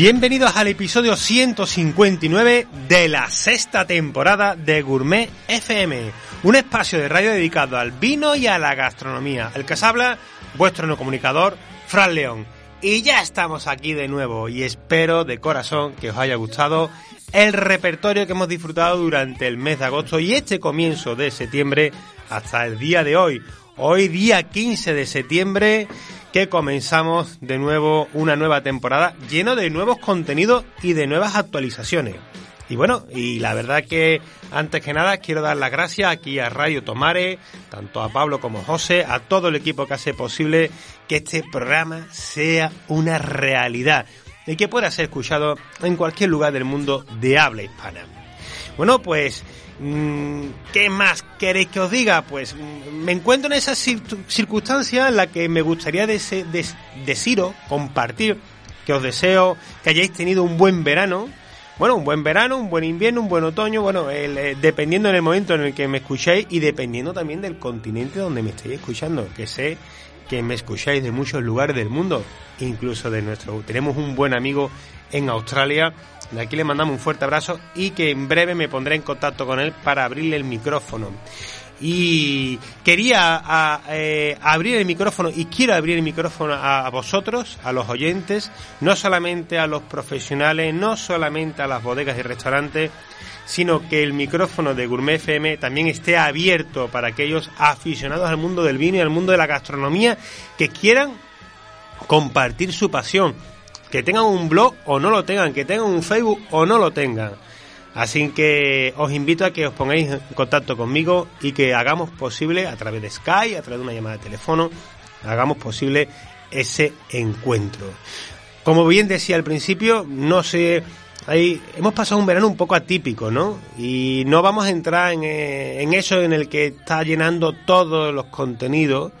Bienvenidos al episodio 159 de la sexta temporada de Gourmet FM, un espacio de radio dedicado al vino y a la gastronomía. El que os habla, vuestro no comunicador, Fran León. Y ya estamos aquí de nuevo y espero de corazón que os haya gustado el repertorio que hemos disfrutado durante el mes de agosto y este comienzo de septiembre hasta el día de hoy. Hoy día 15 de septiembre que comenzamos de nuevo una nueva temporada lleno de nuevos contenidos y de nuevas actualizaciones. Y bueno, y la verdad que antes que nada quiero dar las gracias aquí a Radio Tomare, tanto a Pablo como a José, a todo el equipo que hace posible que este programa sea una realidad y que pueda ser escuchado en cualquier lugar del mundo de habla hispana. Bueno, pues ¿Qué más queréis que os diga? Pues mm, me encuentro en esa circunstancia en la que me gustaría deciros, compartir, que os deseo que hayáis tenido un buen verano. Bueno, un buen verano, un buen invierno, un buen otoño, bueno, eh, dependiendo en el momento en el que me escuchéis y dependiendo también del continente donde me estéis escuchando, que sé que me escucháis de muchos lugares del mundo, incluso de nuestro. Tenemos un buen amigo en Australia de aquí le mandamos un fuerte abrazo y que en breve me pondré en contacto con él para abrirle el micrófono. Y quería eh, abrir el micrófono y quiero abrir el micrófono a, vosotros, a los oyentes, no solamente a los profesionales, no solamente a las bodegas y restaurantes, sino que el micrófono de Gourmet FM también esté abierto para aquellos aficionados al mundo del vino y al mundo de la gastronomía que quieran compartir su pasión que tengan un blog o no lo tengan, que tengan un Facebook o no lo tengan. Así que os invito a que os pongáis en contacto conmigo y que hagamos posible a través de Skype, a través de una llamada de teléfono, hagamos posible ese encuentro. Como bien decía al principio, no sé, ahí hemos pasado un verano un poco atípico, ¿no? Y no vamos a entrar en, eh, en eso en el que está llenando todos los contenidos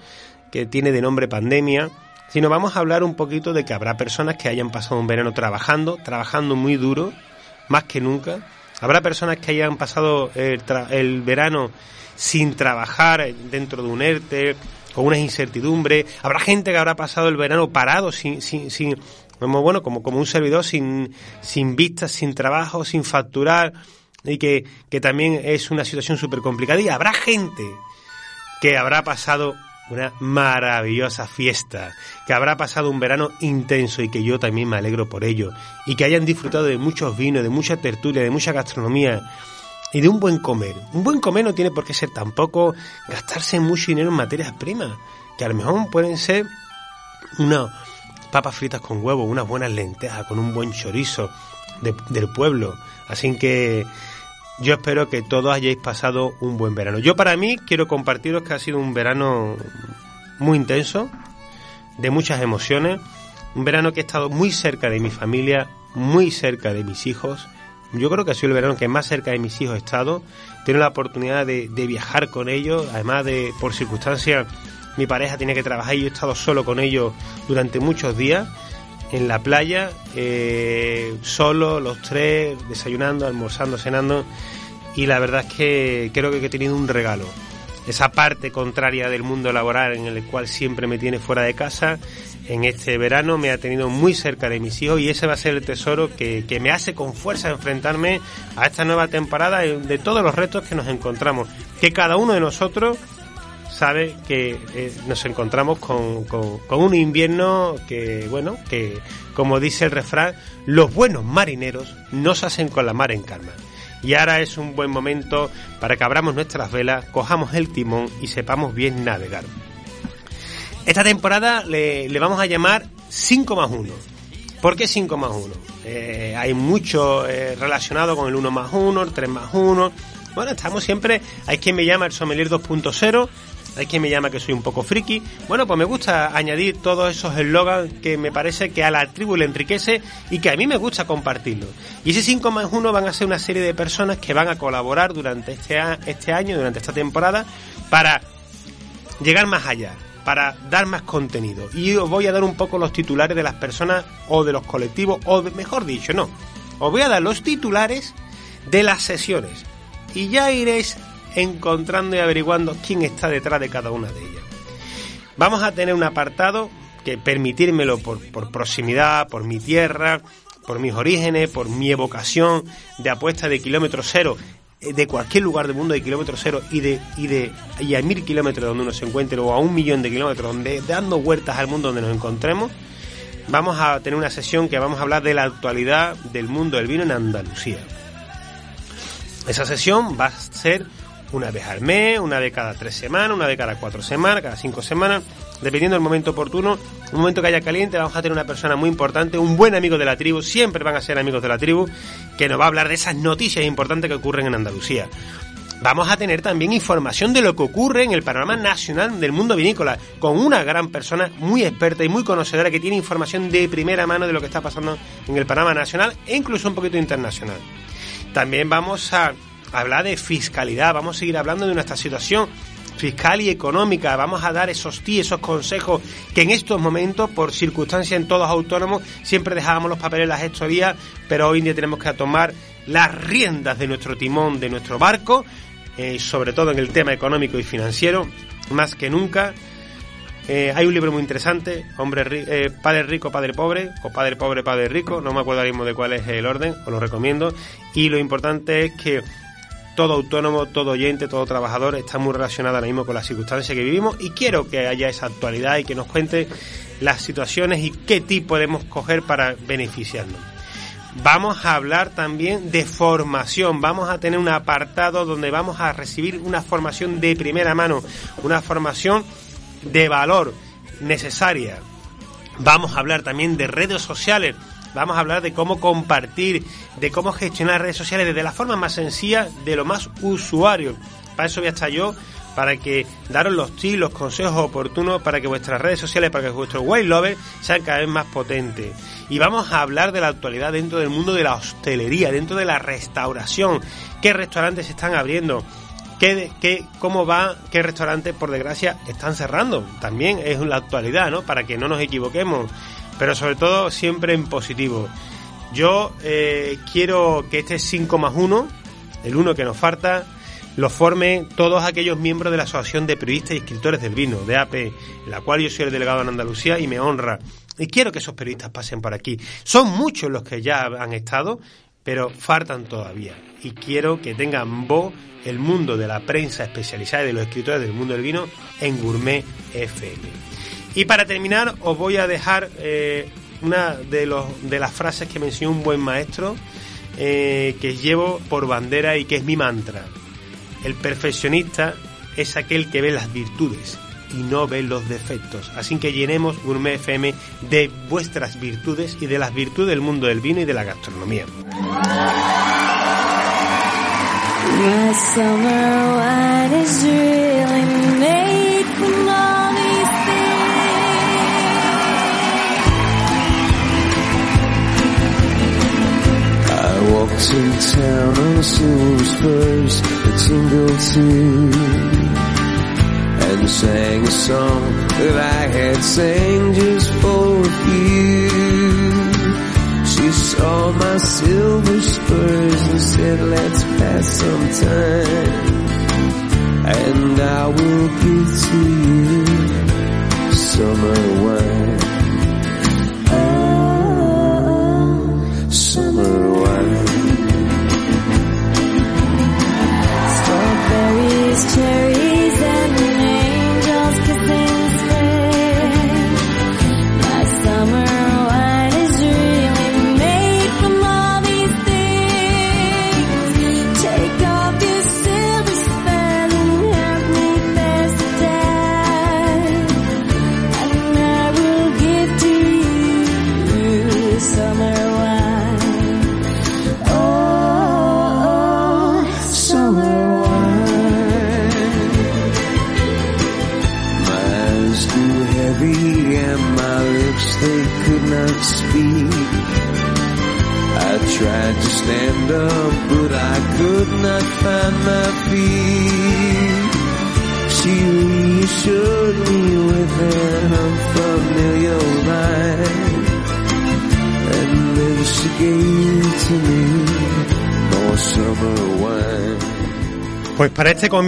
que tiene de nombre pandemia sino vamos a hablar un poquito de que habrá personas que hayan pasado un verano trabajando, trabajando muy duro, más que nunca. Habrá personas que hayan pasado el, verano sin trabajar dentro de un ERTE, con una incertidumbre. Habrá gente que habrá pasado el verano parado, sin, sin, sin bueno, como, como un servidor, sin, sin vistas, sin trabajo, sin facturar, y que, que también es una situación súper complicada. Y habrá gente que habrá pasado una maravillosa fiesta, que habrá pasado un verano intenso y que yo también me alegro por ello, y que hayan disfrutado de muchos vinos, de mucha tertulia, de mucha gastronomía y de un buen comer. Un buen comer no tiene por qué ser tampoco gastarse mucho dinero en materias primas, que a lo mejor pueden ser unas papas fritas con huevo, unas buenas lentejas, con un buen chorizo del pueblo. Así que yo espero que todos hayáis pasado un buen verano. Yo para mí quiero compartiros que ha sido un verano muy intenso, de muchas emociones, un verano que he estado muy cerca de mi familia, muy cerca de mis hijos. Yo creo que ha sido el verano que más cerca de mis hijos he estado. Tengo la oportunidad de, viajar con ellos, además de por circunstancias mi pareja tiene que trabajar y yo he estado solo con ellos durante muchos días en la playa, eh, solo, los tres, desayunando, almorzando, cenando. Y la verdad es que creo que he tenido un regalo. Esa parte contraria del mundo laboral en el cual siempre me tiene fuera de casa, en este verano me ha tenido muy cerca de mis hijos y ese va a ser el tesoro que, que me hace con fuerza enfrentarme a esta nueva temporada de todos los retos que nos encontramos. Que cada uno de nosotros sabe que eh, nos encontramos con, con, un invierno que, bueno, que como dice el refrán, los buenos marineros no se hacen con la mar en calma. Y ahora es un buen momento para que abramos nuestras velas, cojamos el timón y sepamos bien navegar. Esta temporada le, le vamos a llamar 5 más 1. ¿Por qué 5 más 1? Eh, hay mucho eh, relacionado con el 1 más 1, el 3 más 1. Bueno, estamos siempre, hay quien me llama el sommelier 2.0, hay quien me llama que soy un poco friki. Bueno, pues me gusta añadir todos esos eslogans que me parece que a la tribu le enriquece y que a mí me gusta compartirlo. Y ese 5 más 1 van a ser una serie de personas que van a colaborar durante este, este año, durante esta temporada, para llegar más allá, para dar más contenido. Y os voy a dar un poco los titulares de las personas o de los colectivos, o mejor dicho, no. Os voy a dar los titulares de las sesiones. Y ya iréis encontrando y averiguando quién está detrás de cada una de ellas. Vamos a tener un apartado que permitírmelo por, por proximidad, por mi tierra, por mis orígenes, por mi evocación de apuesta de kilómetro cero eh, de cualquier lugar del mundo de kilómetro cero y de y de y a mil kilómetros donde uno se encuentre o a un millón de kilómetros donde dando vueltas al mundo donde nos encontremos vamos a tener una sesión que vamos a hablar de la actualidad del mundo del vino en Andalucía esa sesión va a ser una vez al mes, una vez cada tres semanas, una vez cada cuatro semanas, cada cinco semanas, dependiendo del momento oportuno, un momento que haya caliente, vamos a tener una persona muy importante, un buen amigo de la tribu, siempre van a ser amigos de la tribu, que nos va a hablar de esas noticias importantes que ocurren en Andalucía. Vamos a tener también información de lo que ocurre en el panorama nacional del mundo vinícola, con una gran persona muy experta y muy conocedora que tiene información de primera mano de lo que está pasando en el panorama nacional e incluso un poquito internacional. También vamos a hablar de fiscalidad, vamos a seguir hablando de nuestra situación fiscal y económica, vamos a dar esos tí, esos consejos que en estos momentos, por circunstancias en todos autónomos, siempre dejábamos los papeles en las gestorías, pero hoy en día tenemos que tomar las riendas de nuestro timón, de nuestro barco, eh, sobre todo en el tema económico y financiero, más que nunca. Eh, hay un libro muy interesante, hombre eh, Padre Rico, Padre Pobre, o Padre Pobre, Padre Rico, no me acuerdo ahora mismo de cuál es el orden, os lo recomiendo. Y lo importante es que todo autónomo, todo oyente, todo trabajador está muy relacionado ahora mismo con las circunstancias que vivimos y quiero que haya esa actualidad y que nos cuente las situaciones y qué tipo podemos coger para beneficiarnos. Vamos a hablar también de formación, vamos a tener un apartado donde vamos a recibir una formación de primera mano, una formación de valor necesaria. Vamos a hablar también de redes sociales, vamos a hablar de cómo compartir, de cómo gestionar redes sociales desde la forma más sencilla, de lo más usuario. Para eso voy a estar yo, para que daros los tips, los consejos oportunos para que vuestras redes sociales, para que vuestros white lovers sean cada vez más potentes. Y vamos a hablar de la actualidad dentro del mundo de la hostelería, dentro de la restauración. ¿Qué restaurantes se están abriendo? ¿Qué, qué, cómo va, qué restaurantes, por desgracia, están cerrando. También es la actualidad, ¿no? Para que no nos equivoquemos pero sobre todo siempre en positivo. Yo eh, quiero que este 5 más 1, el 1 que nos falta, lo formen todos aquellos miembros de la Asociación de Periodistas y Escritores del Vino, de AP, en la cual yo soy el delegado en Andalucía y me honra. Y quiero que esos periodistas pasen por aquí. Son muchos los que ya han estado, pero faltan todavía. Y quiero que tengan voz el mundo de la prensa especializada y de los escritores del mundo del vino en Gourmet FM. Y para terminar, os voy a dejar eh, una de, los, de las frases que me enseñó un buen maestro, eh, que llevo por bandera y que es mi mantra. El perfeccionista es aquel que ve las virtudes y no ve los defectos. Así que llenemos Gourmet FM de vuestras virtudes y de las virtudes del mundo del vino y de la gastronomía. Walked in town on silver spurs that tingled too and sang a song that I had sang just for you. She saw my silver spurs and said, let's pass some time and I will give to you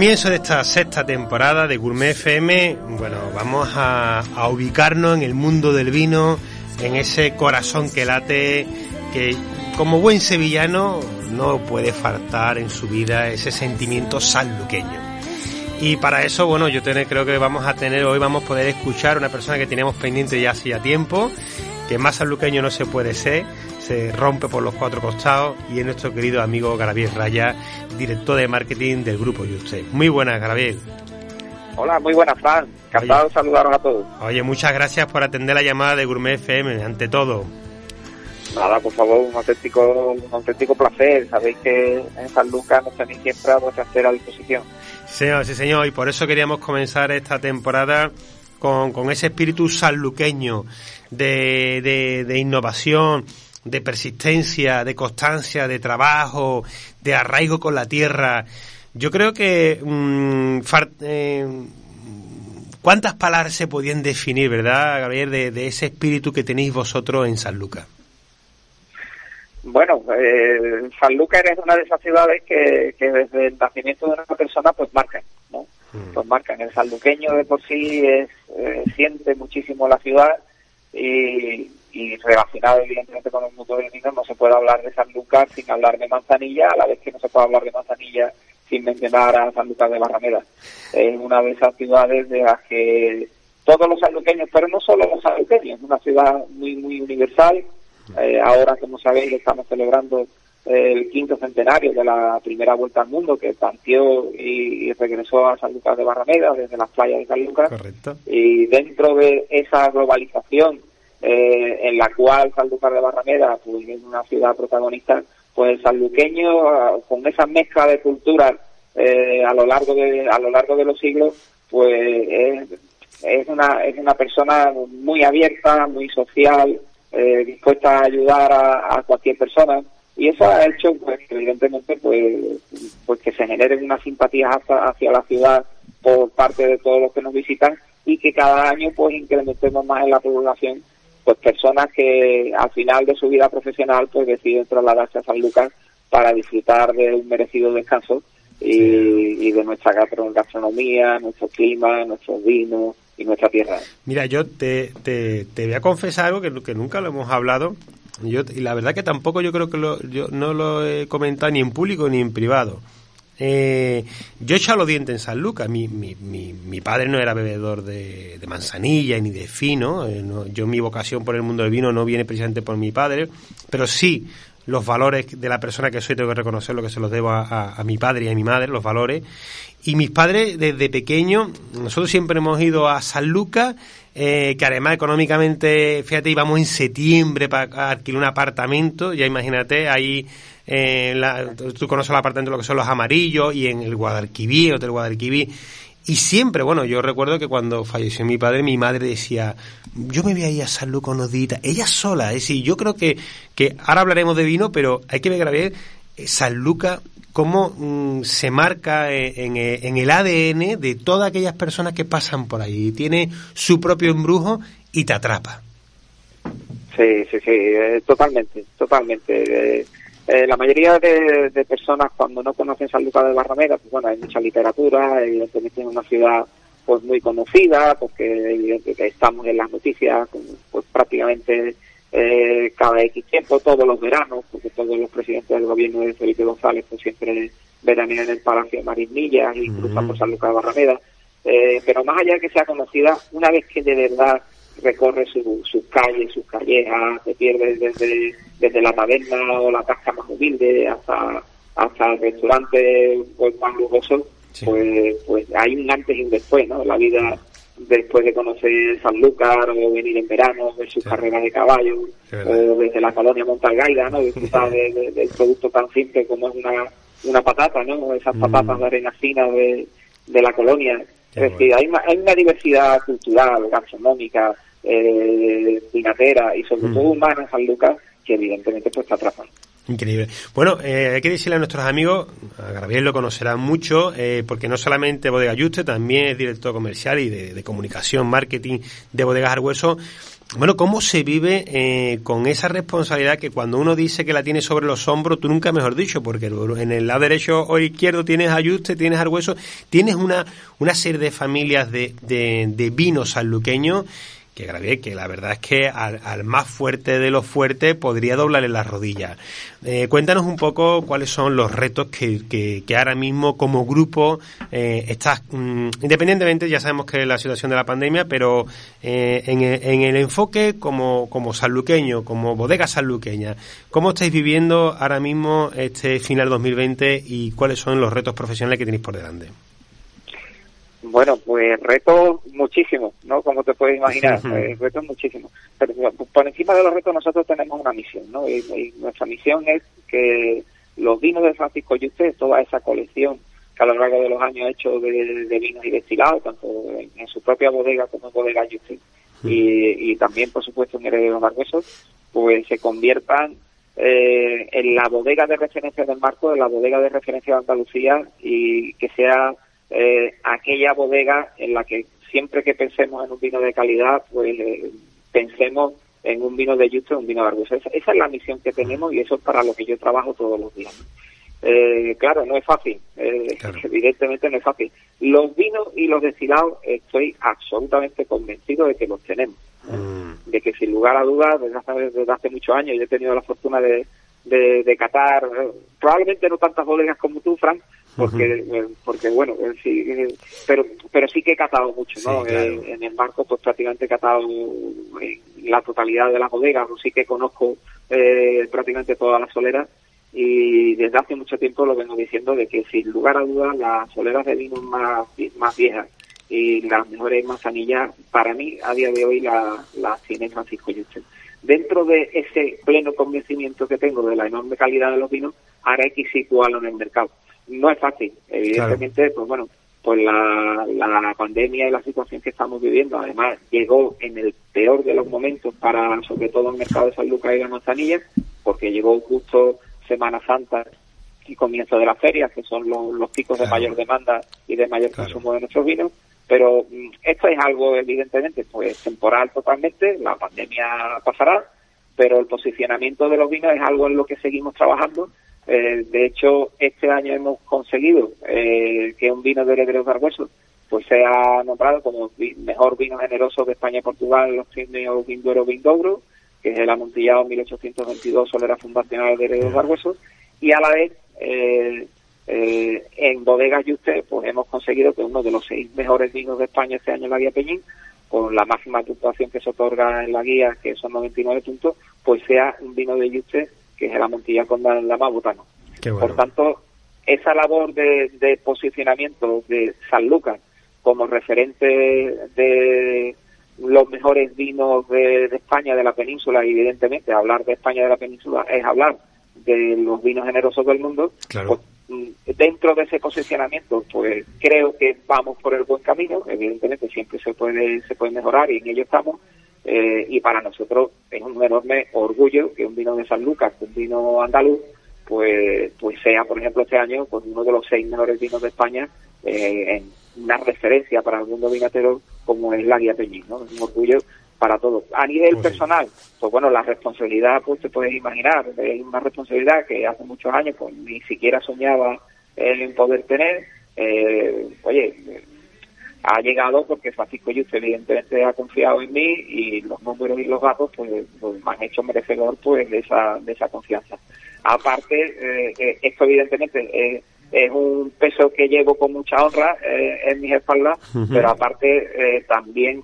comienzo de esta sexta temporada de Gourmet FM, bueno, vamos a, ubicarnos en el mundo del vino, en ese corazón que late, que como buen sevillano no puede faltar en su vida ese sentimiento sanluqueño. Y para eso, bueno, yo creo que vamos a tener, hoy vamos a poder escuchar una persona que teníamos pendiente ya hacía tiempo, que más sanluqueño no se puede ser, se rompe por los cuatro costados y es nuestro querido amigo Garabiel Raya, director de marketing del grupo usted Muy buenas, Garabiel. Hola, muy buenas, Fran. Encantado de saludaros a todos. Oye, muchas gracias por atender la llamada de Gourmet FM, ante todo. Nada, por favor, un auténtico, un auténtico placer. Sabéis que en San Lucas nos tenéis siempre a vuestra entera disposición. Señor, sí, señor, y por eso queríamos comenzar esta temporada con, con ese espíritu sanluqueño de, de, de innovación, de persistencia, de constancia, de trabajo, de arraigo con la tierra. Yo creo que mmm, eh, cuántas palabras se podían definir, ¿verdad, Gabriel, de, de, ese espíritu que tenéis vosotros en San Lucas. Bueno, eh, San Lucas es una de esas ciudades que, que, desde el nacimiento de una persona pues marcan, ¿no? Mm. Pues marcan. El sanluqueño de por sí es, eh, siente muchísimo la ciudad y, y relacionado evidentemente con el mundo del vino, no se puede hablar de San Lucas sin hablar de Manzanilla, a la vez que no se puede hablar de Manzanilla sin mencionar a San Lucas de Barrameda. Es una de esas ciudades de las que todos los sanluqueños, pero no solo los sanluqueños, es una ciudad muy, muy universal. Eh, ahora, como sabéis, estamos celebrando el quinto centenario de la primera vuelta al mundo que partió y, y regresó a San Lucas de Barrameda desde las playas de San Lucas. Correcto. Y dentro de esa globalización eh, en la cual Sanlúcar de Barrameda pues, es una ciudad protagonista, pues el sanluqueño, con esa mezcla de culturas eh, a lo largo de a lo largo de los siglos, pues es, es una es una persona muy abierta, muy social, eh, dispuesta a ayudar a, cualquier persona. Y eso ha hecho pues evidentemente pues pues que se generen una simpatía hacia, hacia la ciudad por parte de todos los que nos visitan y que cada año pues incrementemos más en la población pues personas que al final de su vida profesional pues deciden trasladarse a San Lucas para disfrutar de un merecido descanso y, sí. y de nuestra gastronomía, nuestro clima, nuestros vinos y nuestra tierra. Mira, yo te, te, te voy a confesar algo que, que, nunca lo hemos hablado yo, y la verdad que tampoco yo creo que lo, yo no lo he comentado ni en público ni en privado. Eh, yo he echado los dientes en San Lucas. Mi, mi, mi, mi padre no era bebedor de, manzanilla ni de fino. Eh, no, yo mi vocación por el mundo del vino no viene precisamente por mi padre, pero sí los valores de la persona que soy tengo que reconocer lo que se los debo a mi padre y a mi madre, los valores. Y mis padres desde pequeño, nosotros siempre hemos ido a San Lucas eh, que además económicamente, fíjate, íbamos en septiembre para alquilar un apartamento, ya imagínate, ahí eh, la, tú conoces el apartamento lo que son los amarillos y en el Guadalquivir, Hotel Guadalquivir. Y siempre, bueno, yo recuerdo que cuando falleció mi padre, mi madre decía, yo me voy a ir a San Lucas ella sola, es decir, yo creo que, que ahora hablaremos de vino, pero hay que ver a ver San Lucas cómo mmm, se marca en, en, el ADN de todas aquellas personas que pasan por ahí. Tiene su propio embrujo y te atrapa. Sí, sí, sí, eh, totalmente, totalmente. Eh, eh, la mayoría de, de, personas cuando no conocen San Lucas de Barrameda, pues bueno, hay mucha literatura, evidentemente es una ciudad pues muy conocida, porque evidentemente estamos en las noticias pues prácticamente eh, cada X tiempo, todos los veranos, porque todos los presidentes del gobierno de Felipe González pues siempre veranean en el Palacio de Marismillas y cruzan por San Lucas de Barrameda. Eh, pero más allá de que sea conocida, una vez que de verdad recorre su, sus calles, sus callejas, se pierde desde, desde la taberna o la casca más humilde hasta, hasta el restaurante pues, más lujoso, sí. pues, pues hay un antes y un después, ¿no? La vida después de conocer San Lucas o venir en verano, ver sus sí. carreras de caballo, o desde la colonia Montalgaida, ¿no? Disfrutar de, de, del producto tan simple como es una, una patata, ¿no? Esas patatas mm. de arena fina de, de la colonia. Qué es decir, hay, hay, una diversidad cultural, gastronómica, eh, vinatera y sobre todo humana San Lucas que evidentemente pues te atrapan. Increíble. Bueno, eh, hay que decirle a nuestros amigos, a Gabriel lo conocerá mucho, eh, porque no solamente Bodega Juste, también es director comercial y de, comunicación, marketing de Bodegas Argüeso. Bueno, ¿cómo se vive eh, con esa responsabilidad que cuando uno dice que la tiene sobre los hombros, tú nunca mejor dicho, porque en el lado derecho o izquierdo tienes Ayuste, tienes Argüeso, tienes una, una serie de familias de, de, de vinos sanluqueños que grabé, que la verdad es que al, más fuerte de los fuertes podría doblarle las rodillas. Eh, cuéntanos un poco cuáles son los retos que, que, ahora mismo como grupo eh, estás, mm, independientemente, ya sabemos que es la situación de la pandemia, pero eh, en, en, el enfoque como, como sanluqueño, como bodega sanluqueña, ¿cómo estáis viviendo ahora mismo este final 2020 y cuáles son los retos profesionales que tenéis por delante? Bueno, pues retos muchísimos, ¿no? Como te puedes imaginar, eh, retos muchísimos. Pero por encima de los retos nosotros tenemos una misión, ¿no? Y, nuestra misión es que los vinos de Francisco Yuste, toda esa colección que a lo largo de los años ha hecho de, vinos y destilados, tanto en, su propia bodega como en bodega Yuste, y, también, por supuesto, en Heredero Marquesos, pues se conviertan eh, en la bodega de referencia del marco, en la bodega de referencia de Andalucía y que sea eh, aquella bodega en la que siempre que pensemos en un vino de calidad, pues eh, pensemos en un vino de Justo, un vino de Argus. Esa, es la misión que tenemos y eso es para lo que yo trabajo todos los días. Eh, claro, no es fácil, evidentemente no es fácil. Los vinos y los destilados estoy absolutamente convencido de que los tenemos. Mm. De que sin lugar a dudas, desde hace, desde hace muchos años, yo he tenido la fortuna de, de, de catar, probablemente no tantas bodegas como tú, Frank, porque eh, porque bueno eh, sí eh, pero pero sí que he catado mucho no en el marco pues prácticamente he catado la totalidad de las bodegas sí que conozco prácticamente todas las soleras y desde hace mucho tiempo lo vengo diciendo de que sin lugar a dudas las soleras de vino más más viejas y las mejores manzanillas para mí a día de hoy la, la tiene Francisco dentro de ese pleno convencimiento que tengo de la enorme calidad de los vinos ahora hay que situarlo en el mercado no es fácil. Evidentemente, pues bueno, pues la, la pandemia y la situación que estamos viviendo, además, llegó en el peor de los momentos para, sobre todo, el mercado de San Lucas y la Manzanilla, porque llegó justo Semana Santa y comienzo de las ferias, que son los, picos de mayor demanda y de mayor consumo de nuestros vinos. Pero mm, esto es algo, evidentemente, pues temporal totalmente, la pandemia pasará, pero el posicionamiento de los vinos es algo en lo que seguimos trabajando eh, de hecho, este año hemos conseguido eh, que un vino de Herederos Barbuesos pues sea nombrado como mejor vino generoso de España y Portugal los premios Vinduero Vindouro, que es el amontillado 1822 solera fundacional de Herederos Barbuesos, y a la vez eh, en Bodegas Yuste pues hemos conseguido que uno de los seis mejores vinos de España este año en la guía Peñín, con la máxima puntuación que se otorga en la guía, que son 99 puntos, pues sea un vino de Yuste que es la Montilla con la Butano. Por tanto, esa labor de, posicionamiento de San Lucas como referente de los mejores vinos de, España, de la península, y evidentemente hablar de España de la península es hablar de los vinos generosos del mundo. Pues, mm, dentro de ese posicionamiento, pues creo que vamos por el buen camino. Evidentemente siempre se puede se puede mejorar y en ello estamos. Eh, y para nosotros es un enorme orgullo que un vino de San Lucas, un vino andaluz, pues, pues sea, por ejemplo, este año pues uno de los seis mejores vinos de España eh, en una referencia para el mundo vinatero como es la Guía Peñín, ¿no? Es un orgullo para todos. A nivel pues personal, pues bueno, la responsabilidad, pues te puedes imaginar, es una responsabilidad que hace muchos años pues ni siquiera soñaba en poder tener. Eh, oye, ha llegado porque Francisco Yuste evidentemente ha confiado en mí y los números y los datos pues, pues, me han hecho merecedor pues de esa, de esa confianza. Aparte, eh, eh, esto evidentemente es un peso que llevo con mucha honra eh, en mis espaldas, pero aparte también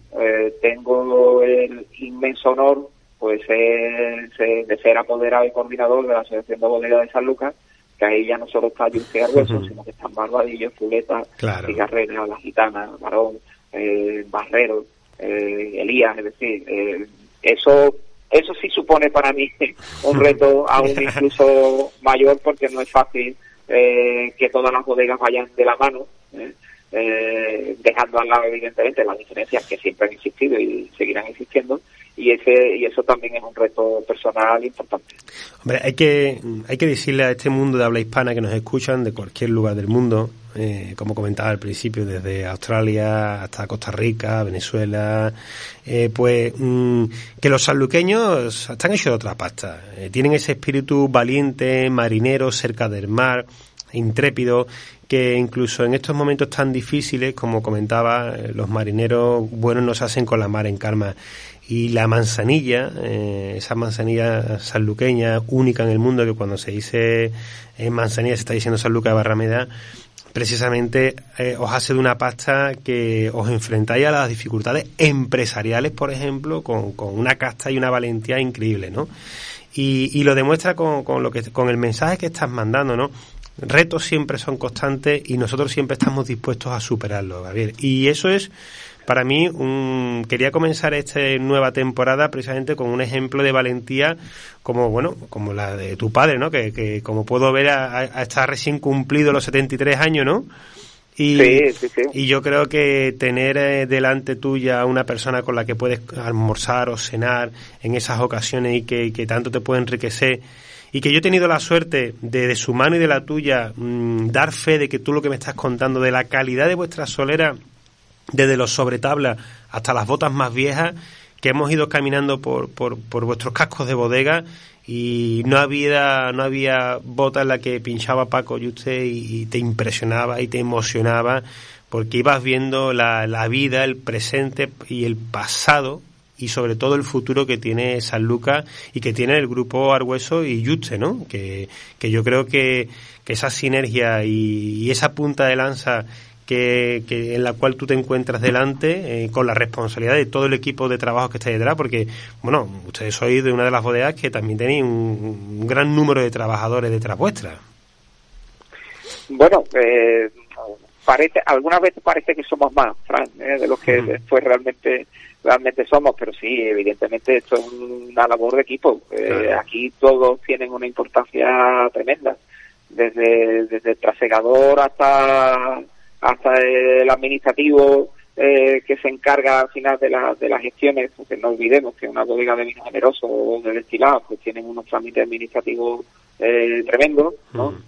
tengo el inmenso honor pues de ser apoderado y coordinador de la Asociación de Bodega de San Lucas que ahí ya no solo está Yunque Argueso, sino que están Barbadillo, Fuleta, claro. Cigarrera, La Gitana, Varón, eh, Barrero, eh, Elías, es decir, eh, eso eso sí supone para mí un reto aún incluso mayor porque no es fácil eh, que todas las bodegas vayan de la mano. eh, dejando al lado evidentemente las diferencias que siempre han existido y seguirán existiendo y ese y eso también es un reto personal importante. Hombre, hay que hay que decirle a este mundo de habla hispana que nos escuchan de cualquier lugar del mundo, eh, como comentaba al principio, desde Australia hasta Costa Rica, Venezuela, eh, pues mm, que los sanluqueños están hechos de otra pasta. Eh, tienen ese espíritu valiente, marinero, cerca del mar, intrépido, que incluso en estos momentos tan difíciles, como comentaba, los marineros buenos nos hacen con la mar en calma y la manzanilla, eh, esa manzanilla sanluqueña única en el mundo, que cuando se dice en manzanilla se está diciendo Sanluca de Barrameda, precisamente eh, os hace de una pasta que os enfrentáis a las dificultades empresariales, por ejemplo, con, con una casta y una valentía increíble, ¿no? Y, y lo demuestra con, con, lo que, con el mensaje que estás mandando, ¿no? Retos siempre son constantes y nosotros siempre estamos dispuestos a superarlos, Gabriel. Y eso es para mí, un, quería comenzar esta nueva temporada precisamente con un ejemplo de valentía como, bueno, como la de tu padre, ¿no? Que, que como puedo ver, ha, estar recién cumplido los 73 años, ¿no? Y, sí, sí, sí. y yo creo que tener eh, delante tuya una persona con la que puedes almorzar o cenar en esas ocasiones y que, que tanto te puede enriquecer y que yo he tenido la suerte de, de su mano y de la tuya mmm, dar fe de que tú lo que me estás contando de la calidad de vuestra solera desde los sobretablas hasta las botas más viejas, que hemos ido caminando por, por, vuestros cascos de bodega y no había, no había bota en la que pinchaba Paco y usted y, te impresionaba y te emocionaba porque ibas viendo la, la vida, el presente y el pasado y sobre todo el futuro que tiene San Lucas y que tiene el grupo Argüeso y Yuste, ¿no? Que, que yo creo que, que esa sinergia y, esa punta de lanza que, que, en la cual tú te encuentras delante eh, con la responsabilidad de todo el equipo de trabajo que está detrás, porque, bueno, ustedes sois de una de las bodegas que también tenéis un, un gran número de trabajadores detrás vuestra. Bueno, eh, parece, algunas veces parece que somos más, Fran, eh, de los que uh -huh. después realmente realmente somos, pero sí, evidentemente esto es una labor de equipo. Claro. aquí todos tienen una importancia tremenda, desde, desde el trasegador hasta hasta el administrativo eh, que se encarga al final de, la, de las gestiones, porque no olvidemos que una bodega de vino generoso o de destilado pues tienen unos trámites administrativos eh, tremendos, ¿no? Mm.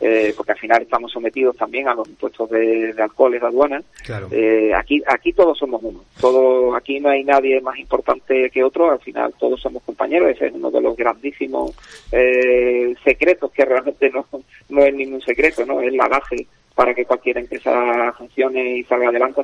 Eh, porque al final estamos sometidos también a los impuestos de, de alcoholes de aduanas. Claro. Eh, aquí, aquí todos somos uno. Todo, aquí no hay nadie más importante que otro. Al final todos somos compañeros. Ese es uno de los grandísimos eh, secretos que realmente no, no es ningún secreto, no es la base para que cualquier empresa funcione y salga adelante,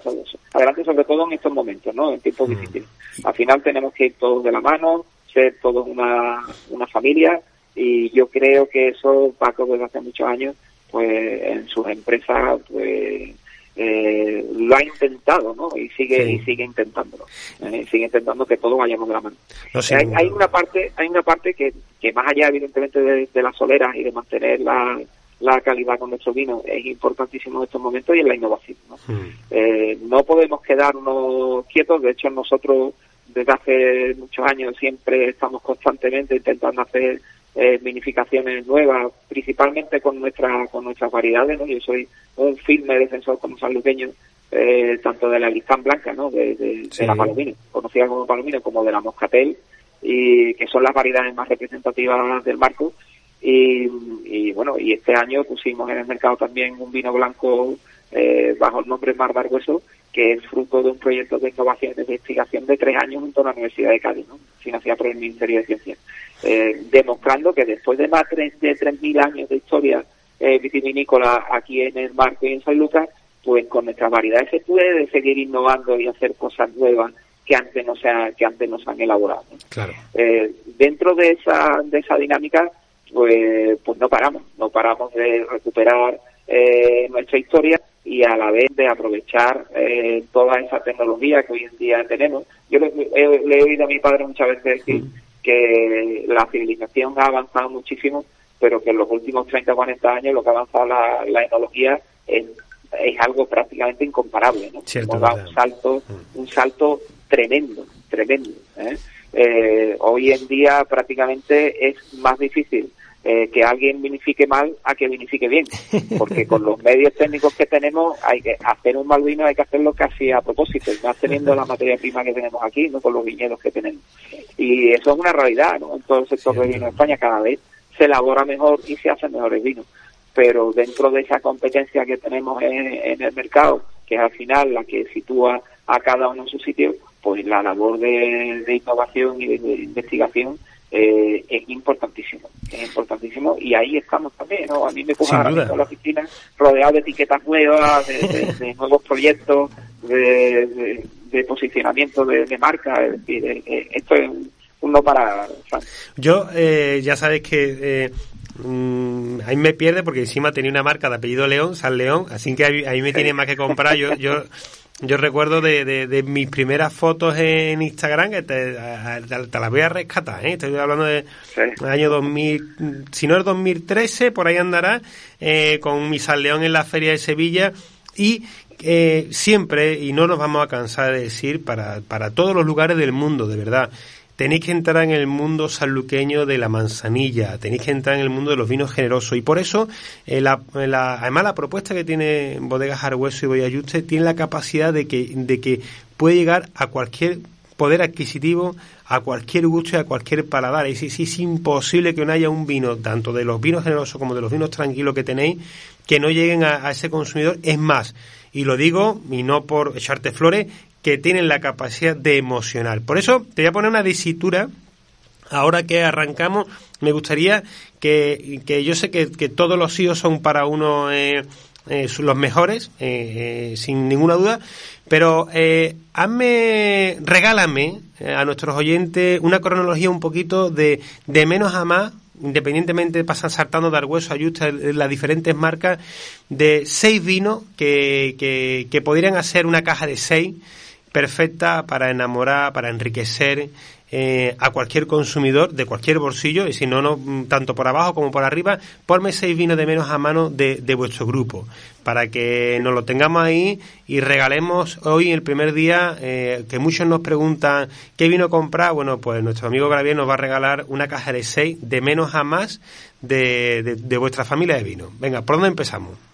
adelante sobre todo en estos momentos, ¿no? En tiempos mm. difíciles. Al final tenemos que ir todos de la mano, ser todos una, una familia y yo creo que eso Paco desde hace muchos años, pues en sus empresas, pues eh, lo ha intentado, ¿no? Y sigue sí. y sigue intentándolo. Eh, sigue intentando que todos vayamos de la mano. No sé, hay, hay, una parte, hay una parte que, que más allá evidentemente de, de las soleras y de mantener la la calidad con nuestro vino es importantísimo en estos momentos y en la innovación. ¿no? Mm. Eh, no podemos quedarnos quietos, de hecho nosotros desde hace muchos años siempre estamos constantemente intentando hacer eh, minificaciones nuevas, principalmente con nuestra, con nuestras variedades, ¿no? Yo soy un firme defensor como sanluqueño, eh, tanto de la listán blanca, ¿no? De, de, sí. de la palomino, conocida como palomino, como de la moscatel, y que son las variedades más representativas del marco, y, y, bueno, y este año pusimos en el mercado también un vino blanco eh, bajo el nombre Mar de Argueso, que es fruto de un proyecto de innovación y de investigación de tres años junto a la Universidad de Cádiz, ¿no? financiada por el Ministerio de Ciencia, eh, demostrando que después de más de 3.000 años de historia eh, vitivinícola aquí en el Marco y en San Lucas, pues con nuestras variedades se puede seguir innovando y hacer cosas nuevas que antes no se ha, que antes no se han elaborado. Claro. Eh, dentro de esa de esa dinámica pues, pues no paramos, no paramos de recuperar eh, nuestra historia y a la vez de aprovechar eh, toda esa tecnología que hoy en día tenemos. Yo le, he, le he oído a mi padre muchas veces decir mm. que la civilización ha avanzado muchísimo, pero que en los últimos 30 o 40 años lo que ha avanzado la, la tecnología es, es algo prácticamente incomparable. ¿no? Cierto, Hemos dado un salto, mm. un salto tremendo, tremendo. ¿eh? Eh, hoy en día prácticamente es más difícil eh, que alguien vinifique mal a que vinifique bien, porque con los medios técnicos que tenemos hay que hacer un mal vino hay que hacerlo casi a propósito, más teniendo la materia prima que tenemos aquí, no con los viñedos que tenemos. Y eso es una realidad, ¿no? En todo el sector de vino de España cada vez se elabora mejor y se hacen mejores vinos, pero dentro de esa competencia que tenemos en, el mercado, que es al final la que sitúa a cada uno en su sitio, pues la labor de innovación y de investigación eh, es importantísimo, es importantísimo. Y ahí estamos también, ¿no? A mí me pongo ahora la oficina rodeado de etiquetas nuevas, de, nuevos proyectos, de, posicionamiento de, marca, es decir, eh, eh, esto es un, no para... Yo, ya sabes que... Mm, ahí me pierde porque encima tenía una marca de apellido León, San León, así que ahí, me tiene más que comprar. Yo, yo yo recuerdo de, de, mis primeras fotos en Instagram, que te, las voy a rescatar, ¿eh? estoy hablando de año 2000, si no es 2013, por ahí andará, eh, con mi San León en la Feria de Sevilla y eh, siempre, y no nos vamos a cansar de decir, para, para todos los lugares del mundo, de verdad, tenéis que entrar en el mundo sanluqueño de la manzanilla, tenéis que entrar en el mundo de los vinos generosos y por eso eh, la, además la propuesta que tiene Bodegas Argüeso y Boyayuste tiene la capacidad de que, de que puede llegar a cualquier poder adquisitivo, a cualquier gusto y a cualquier paladar. Es, es, es imposible que no haya un vino, tanto de los vinos generosos como de los vinos tranquilos que tenéis, que no lleguen a, a ese consumidor. Es más, y lo digo, y no por echarte flores, que tienen la capacidad de emocionar. Por eso te voy a poner una disitura. Ahora que arrancamos, me gustaría que, que yo sé que, todos los hijos son para uno eh, eh, los mejores, eh, sin ninguna duda, pero hazme, regálame a nuestros oyentes una cronología un poquito de, de menos a más independientemente pasan saltando dar hueso, ayuda las diferentes marcas de seis vinos que, que, que podrían hacer una caja de seis perfecta para enamorar, para enriquecer eh, a cualquier consumidor de cualquier bolsillo, y si no, no mm, tanto por abajo como por arriba, ponme seis vinos de menos a mano de, de vuestro grupo, para que nos lo tengamos ahí y regalemos hoy, el primer día, eh, que muchos nos preguntan qué vino comprar, bueno, pues nuestro amigo Gabriel nos va a regalar una caja de seis de menos a más de, de, de vuestra familia de vino. Venga, ¿por dónde empezamos?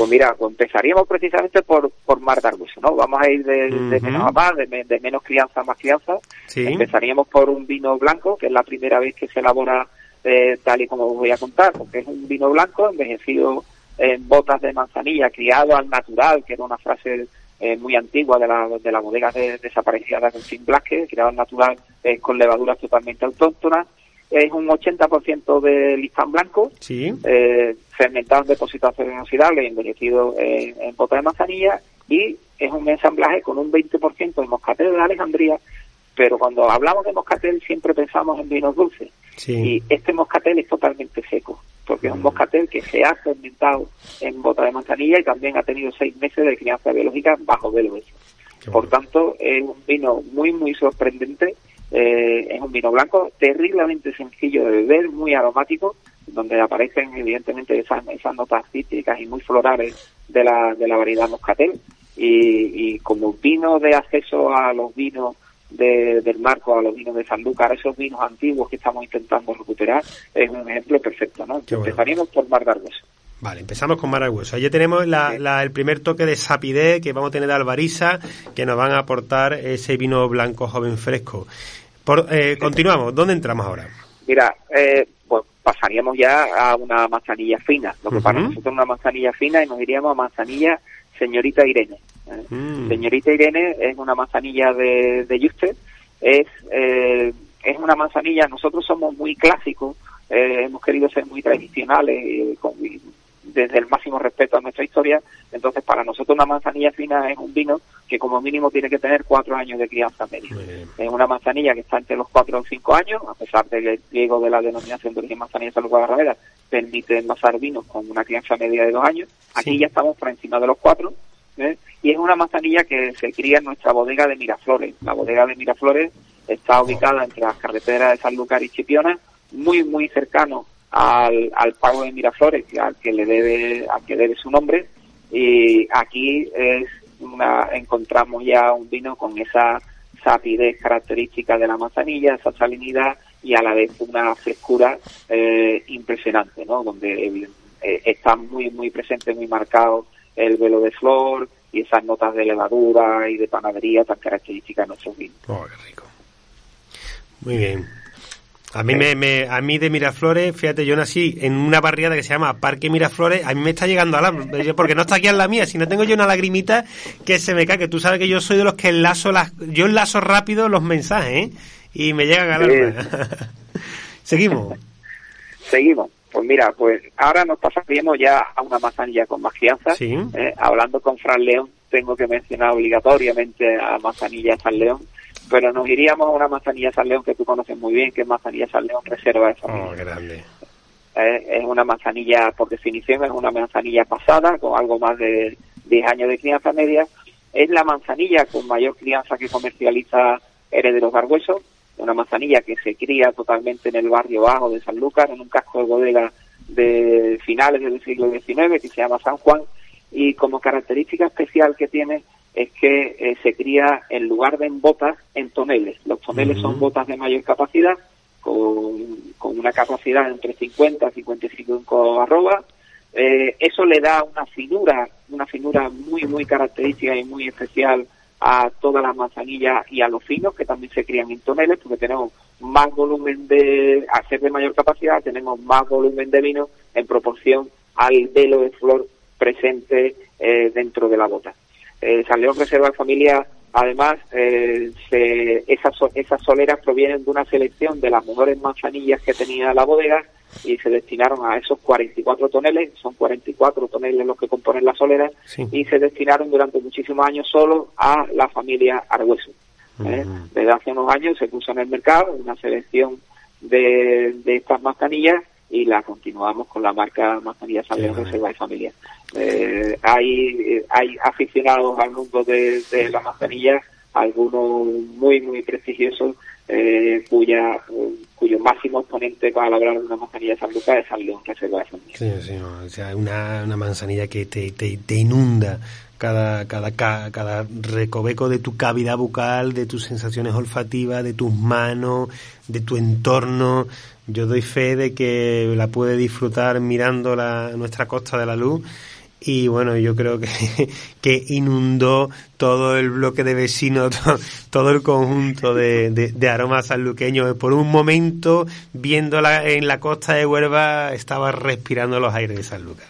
Pues mira, pues empezaríamos precisamente por, por Mar ¿no? Vamos a ir de, menos a más, de, menos crianza a más crianza. Empezaríamos por un vino blanco, que es la primera vez que se elabora eh, tal y como os voy a contar, porque es un vino blanco envejecido en botas de manzanilla, criado al natural, que era una frase eh, muy antigua de la, de la bodega de, desaparecida de Agustín Blasque, criado al natural eh, con levaduras totalmente autóctonas es un 80% de listán blanco, sí. eh, fermentado en depósitos inoxidables, envejecido en, en bota de manzanilla y es un ensamblaje con un 20% de moscatel de Alejandría, pero cuando hablamos de moscatel siempre pensamos en vinos dulces y este moscatel es totalmente seco, porque es un mm. moscatel que se ha fermentado en bota de manzanilla y también ha tenido seis meses de crianza biológica bajo velo. Por tanto, es un vino muy, muy sorprendente eh, es un vino blanco terriblemente sencillo de beber, muy aromático, donde aparecen evidentemente esas, esas notas cítricas y muy florales de la, de la variedad moscatel. Y, y como vino de acceso a los vinos del marco, a los vinos de Sanlúcar, esos vinos antiguos que estamos intentando recuperar, es un ejemplo perfecto. ¿no? Empezaríamos por Mar Vale, empezamos con Mar Hueso. Allí tenemos el primer toque de sapidez que vamos a tener de Albariza, que nos van a aportar ese vino blanco joven fresco. Eh, continuamos, ¿dónde entramos ahora? Mira, eh, pues pasaríamos ya a una manzanilla fina, lo que para nosotros es una manzanilla fina y nos iríamos a manzanilla señorita Irene. ¿eh? Mm. Señorita Irene es una manzanilla de, de Yuste, es, es una manzanilla, nosotros somos muy clásicos, hemos querido ser muy tradicionales, con, desde el máximo respeto a nuestra historia. Entonces, para nosotros una manzanilla fina es un vino que como mínimo tiene que tener cuatro años de crianza media. Es una manzanilla que está entre los cuatro o cinco años, a pesar del pliego de la denominación de origen manzanilla Salud Barrameda, permite envasar vinos con una crianza media de dos años. Aquí ya estamos por encima de los cuatro. ¿eh? Y es una manzanilla que se cría en nuestra bodega de Miraflores. La bodega de Miraflores está ubicada entre las carreteras de Sanlúcar y Chipiona, muy, muy cercano al, al pago de Miraflores, al que le debe, al que debe su nombre, y aquí es una, encontramos ya un vino con esa sapidez característica de la manzanilla, esa salinidad y a la vez una frescura eh, impresionante, ¿no? Donde eh, está muy, muy presente, muy marcado el velo de flor y esas notas de levadura y de panadería tan características de nuestros vinos. Oh, qué rico. Muy bien. A mí, me, me, a mí de Miraflores, fíjate, yo nací en una barriada que se llama Parque Miraflores, a mí me está llegando a la... Porque no está aquí en la mía, si no tengo yo una lagrimita que se me cae, que tú sabes que yo soy de los que enlazo las... Yo enlazo rápido los mensajes, ¿eh? Y me llegan al alma. Seguimos. Seguimos. Pues mira, pues ahora nos pasaríamos ya a una manzanilla con más crianza. Sí. Eh, hablando con Fran León, tengo que mencionar obligatoriamente a Manzanilla San León, pero nos iríamos a una Manzanilla San León que tú conoces muy bien, que es Manzanilla San León Reserva de Familia. Oh, grande. Eh, es una manzanilla, por definición, es una manzanilla pasada, con algo más de 10 años de crianza media. Es la manzanilla con mayor crianza que comercializa Herederos Barbuesos, una manzanilla que se cría totalmente en el barrio bajo de San Lucas, en un casco de bodega de finales del siglo XIX que se llama San Juan, y como característica especial que tiene es que eh, se cría en lugar de en botas, en toneles. Los toneles son botas de mayor capacidad, con, con una capacidad entre 50 y 55 arrobas. Eh, eso le da una finura, una finura muy, muy característica y muy especial a todas las manzanillas y a los finos que también se crían en toneles porque tenemos más volumen de, al ser de mayor capacidad, tenemos más volumen de vino en proporción al velo de flor presente eh, dentro de la bota. Eh, San León Reserva de Familia, además, eh, se, esas, esas soleras provienen de una selección de las mejores manzanillas que tenía la bodega y se destinaron a esos 44 toneles, son 44 toneles los que componen la solera, Sí. y se destinaron durante muchísimos años solo a la familia Argüeso. ¿eh? Desde hace unos años se puso en el mercado una selección de, de estas manzanillas y la continuamos con la marca Manzanilla León bueno. Reserva de Familia. Eh, hay, eh, hay aficionados al mundo de, de la manzanilla, algunos muy, muy prestigiosos, eh, cuya, cuyo máximo exponente para hablar de una manzanilla San Lucas es San León Reserva de Familia. Sí, sí, o sea, una, una manzanilla que te, te, te inunda cada, cada, ca- cada recoveco de tu cavidad bucal, de tus sensaciones olfativas, de tus manos, de tu entorno. Yo doy fe de que la puede disfrutar mirando la, nuestra costa de la luz. Y bueno, yo creo que, que inundó todo el bloque de vecinos, to- todo el conjunto de, de, de aromas sanluqueños. Por un momento, viéndola en la costa de Huelva, estaba respirando los aires de San Lucas.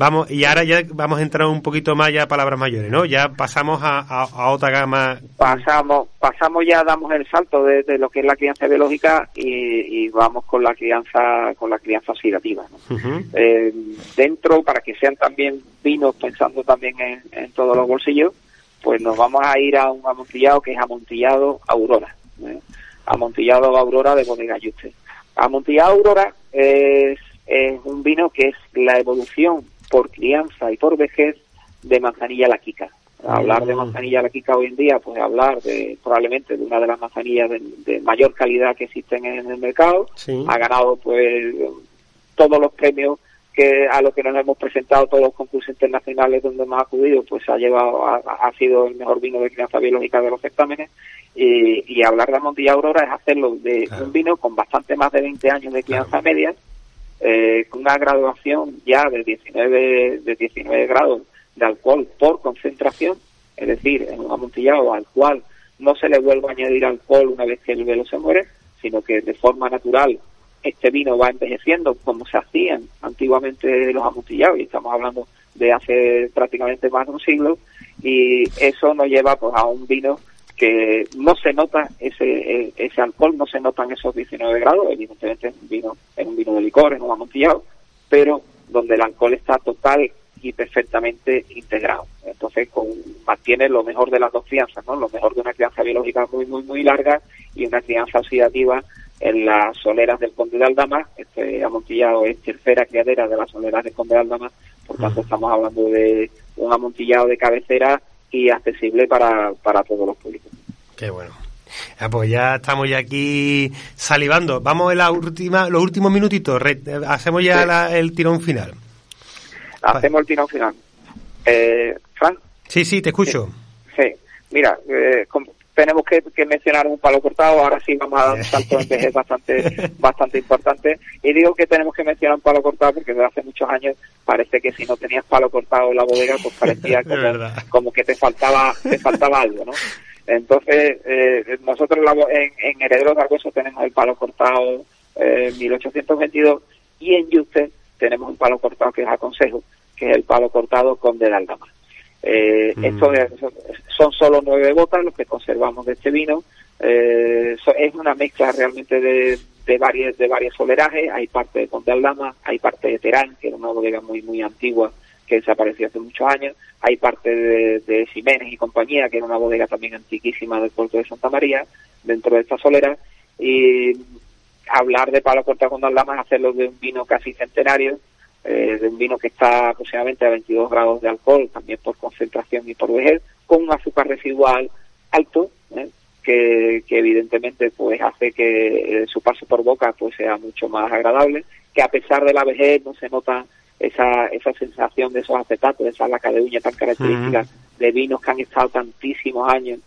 Vamos, y ahora ya vamos a entrar un poquito más ya a palabras mayores, ¿no? Ya pasamos a, a, a otra gama. pasamos pasamos ya damos el salto de, de lo que es la crianza biológica y, y vamos con la crianza con la crianza oxidativa ¿no? Eh, dentro para que sean también vinos pensando también en, en todos los bolsillos pues nos vamos a ir a un amontillado que es amontillado Aurora ¿eh? amontillado Aurora de bodega Yuste amontillado Aurora es, es un vino que es la evolución por crianza y por vejez de manzanilla la Kika hablar de Mm. manzanilla la Kika hoy en día pues hablar de probablemente de una de las manzanillas de, de mayor calidad que existen en el mercado Sí. ha ganado pues todos los premios que a los que nos hemos presentado todos los concursos internacionales donde hemos acudido pues ha llevado ha, ha sido el mejor vino de crianza biológica de los certámenes y, y hablar de Amontilla Aurora es hacerlo de Claro. un vino con bastante más de 20 años de crianza media eh, una graduación ya de 19 de 19 grados de alcohol por concentración es decir en un amontillado al cual no se le vuelve a añadir alcohol una vez que el velo se muere sino que de forma natural este vino va envejeciendo como se hacían antiguamente los amontillados y estamos hablando de hace prácticamente más de un siglo y eso nos lleva pues a un vino que no se nota ese eh, ese alcohol no se notan esos 19 grados evidentemente es un vino es un vino de licor es un amontillado pero donde el alcohol está total y perfectamente integrado. Entonces con, mantiene lo mejor de las dos crianzas no lo mejor de una crianza biológica muy muy muy larga y una crianza oxidativa en las soleras del Conde de Aldama. Este amontillado es tercera criadera de las soleras del Conde de Aldama, por tanto estamos hablando de un amontillado de cabecera y accesible para, para todos los públicos. Qué bueno. Ah, pues ya estamos ya aquí salivando. Vamos en la última, los últimos minutitos. Hacemos ya Sí. la- el tirón final. Hacemos el tirón final. Eh, Fran, Sí, sí, te escucho. sí, mira, eh, tenemos que, mencionar un palo cortado, ahora sí vamos a dar un salto en vejez bastante, bastante importante. Y digo que tenemos que mencionar un palo cortado porque desde hace muchos años parece que si no tenías palo cortado en la bodega, pues parecía como, que te faltaba, te faltaba algo, ¿no? Entonces, eh, nosotros en, en Herederos de tenemos el palo cortado eh, 1822 y en Yuste tenemos un palo cortado que es aconsejo, que es el palo cortado con de Aldama. Eh, mm. Esto son solo nueve botas los que conservamos de este vino. Eh, es una mezcla realmente de, de varios de varios solerajes. Hay parte de Conde Aldama, hay parte de Terán, que era una bodega muy muy antigua que desapareció hace muchos años. Hay parte de, de y compañía, que era una bodega también antiquísima del puerto de Santa María, dentro de esta solera. Y hablar de palo cortado con Aldama es hacerlo de un vino casi centenario, eh, de un vino que está aproximadamente a 22 grados de alcohol, también por concentración y por vejez, con un azúcar residual alto, ¿eh? que, evidentemente pues hace que eh, su paso por boca pues sea mucho más agradable, que a pesar de la vejez no se nota esa, esa sensación de esos acetatos, de esa laca de uña tan característica de vinos que han estado tantísimos años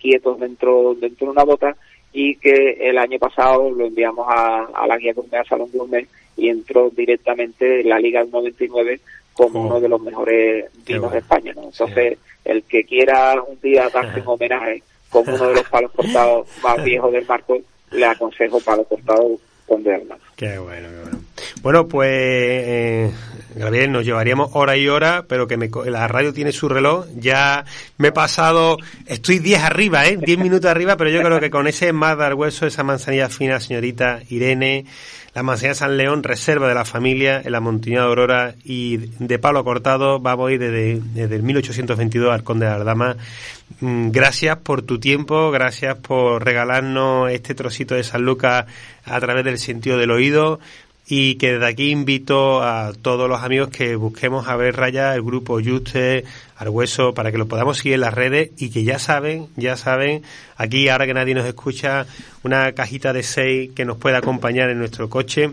quietos dentro, dentro de una bota y que el año pasado lo enviamos a, la guía Gourmet, a Salón Gourmet, y entró directamente en la Liga del 99 como uno de los mejores vinos de España. ¿no? Entonces, el que quiera un día darse un homenaje como uno de los palos cortados más viejos del marco, le aconsejo palo cortado con Bernard. Qué bueno, qué bueno. Bueno, pues eh, Gabriel, nos llevaríamos hora y hora, pero que la radio tiene su reloj. Ya me he pasado, estoy 10 arriba, ¿eh? 10 minutos arriba, pero yo creo que con ese más dar hueso, esa manzanilla fina, señorita Irene, la manzanilla San León, reserva de la familia, en la Montaña de Aurora y de palo cortado, vamos a ir desde, desde el 1822 al Conde de Ardama. Mm, gracias por tu tiempo, gracias por regalarnos este trocito de San Lucas a través del sentido del oído y que desde aquí invito a todos los amigos que busquemos a ver raya el grupo Juste, Argüeso, para que lo podamos seguir en las redes y que ya saben, ya saben, aquí ahora que nadie nos escucha, una cajita de seis que nos pueda acompañar en nuestro coche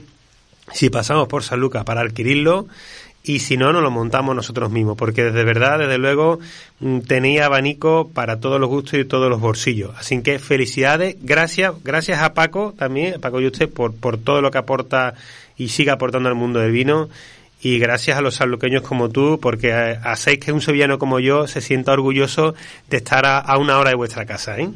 si pasamos por San Lucas para adquirirlo y si no, nos lo montamos nosotros mismos, porque desde verdad, desde luego, mm, tenía abanico para todos los gustos y todos los bolsillos. Así que felicidades, gracias, gracias a Paco también, a Paco y usted, por, por todo lo que aporta y sigue aportando al mundo del vino. Y gracias a los sanluqueños como tú, porque hacéis que un sevillano como yo se sienta orgulloso de estar a, a una hora de vuestra casa, ¿eh?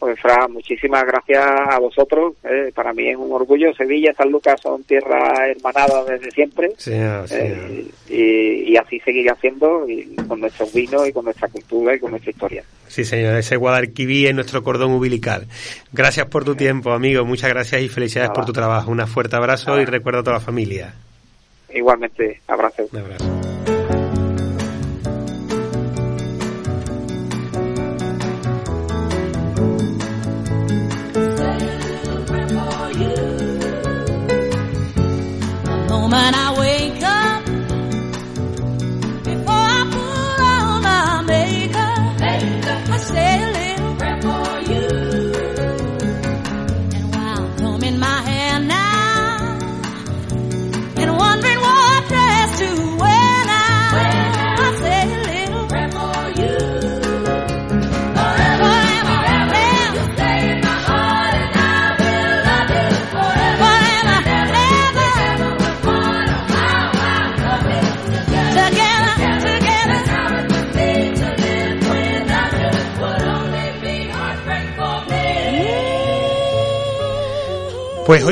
Pues Fran, muchísimas gracias a vosotros. Eh, para mí es un orgullo. Sevilla, San Lucas son tierra hermanada desde siempre. Eh, y, así seguir haciendo y con nuestros vinos y con nuestra cultura y con nuestra historia. Sí, señor. Ese Guadalquivir es nuestro cordón umbilical. Gracias por tu tiempo, amigo. Muchas gracias y felicidades por tu trabajo. Un fuerte abrazo y recuerdo a toda la familia. Igualmente, abrazo. Un abrazo.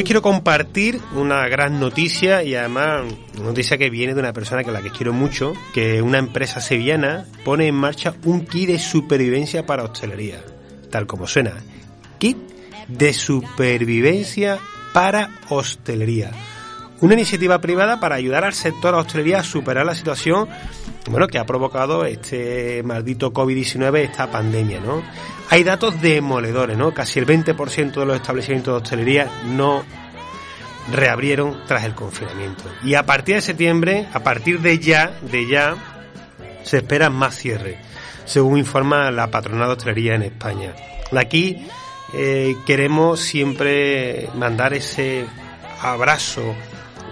Quiero compartir una gran noticia y además noticia que viene de una persona que la que quiero mucho, que una empresa sevillana pone en marcha un kit de supervivencia para hostelería, tal como suena, kit de supervivencia para hostelería. Una iniciativa privada para ayudar al sector hostelería a superar la situación bueno, que ha provocado este maldito COVID-19, esta pandemia, ¿no? Hay datos demoledores, ¿no? Casi el 20% de los establecimientos de hostelería no reabrieron tras el confinamiento. Y a partir de septiembre, a partir de ya, de ya, se espera más cierre, según informa la patronal de hostelería en España. Aquí eh, queremos siempre mandar ese abrazo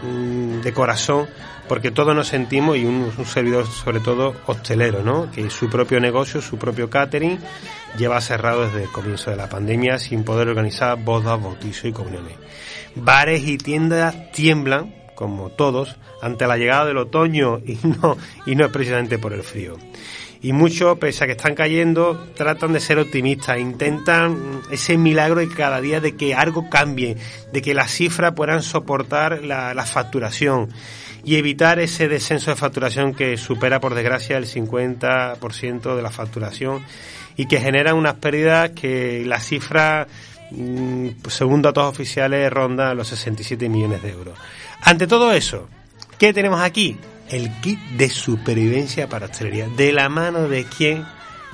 mm, de corazón porque todos nos sentimos, y un, servidor sobre todo hostelero, ¿no? que su propio negocio, su propio catering, lleva cerrado desde el comienzo de la pandemia sin poder organizar bodas, bautizos y comuniones. Bares y tiendas tiemblan, como todos, ante la llegada del otoño y no, y no es precisamente por el frío y muchos, pese a que están cayendo, tratan de ser optimistas, intentan ese milagro de cada día de que algo cambie, de que las cifras puedan soportar la, facturación y evitar ese descenso de facturación que supera por desgracia el 50% de la facturación y que genera unas pérdidas que la cifra, mm, según datos oficiales, ronda los 67 millones de euros. Ante todo eso, ¿qué tenemos aquí? el kit de supervivencia para hostelería. ¿De la mano de quién?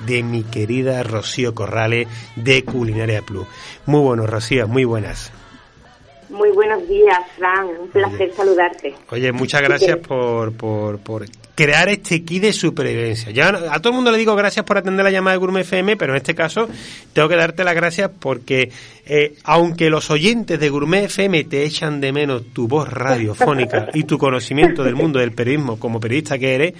De mi querida Rocío Corrales de Culinaria Plus. Muy buenos, Rocío, muy buenas. Muy buenos días, Fran. Un placer saludarte. Oye, muchas gracias por, por, por crear este kit de supervivencia. Ya a todo el mundo le digo gracias por atender la llamada de Gourmet FM, pero en este caso tengo que darte las gracias porque eh, aunque los oyentes de Gourmet FM te echan de menos tu voz radiofónica y tu conocimiento del mundo del periodismo como periodista que eres,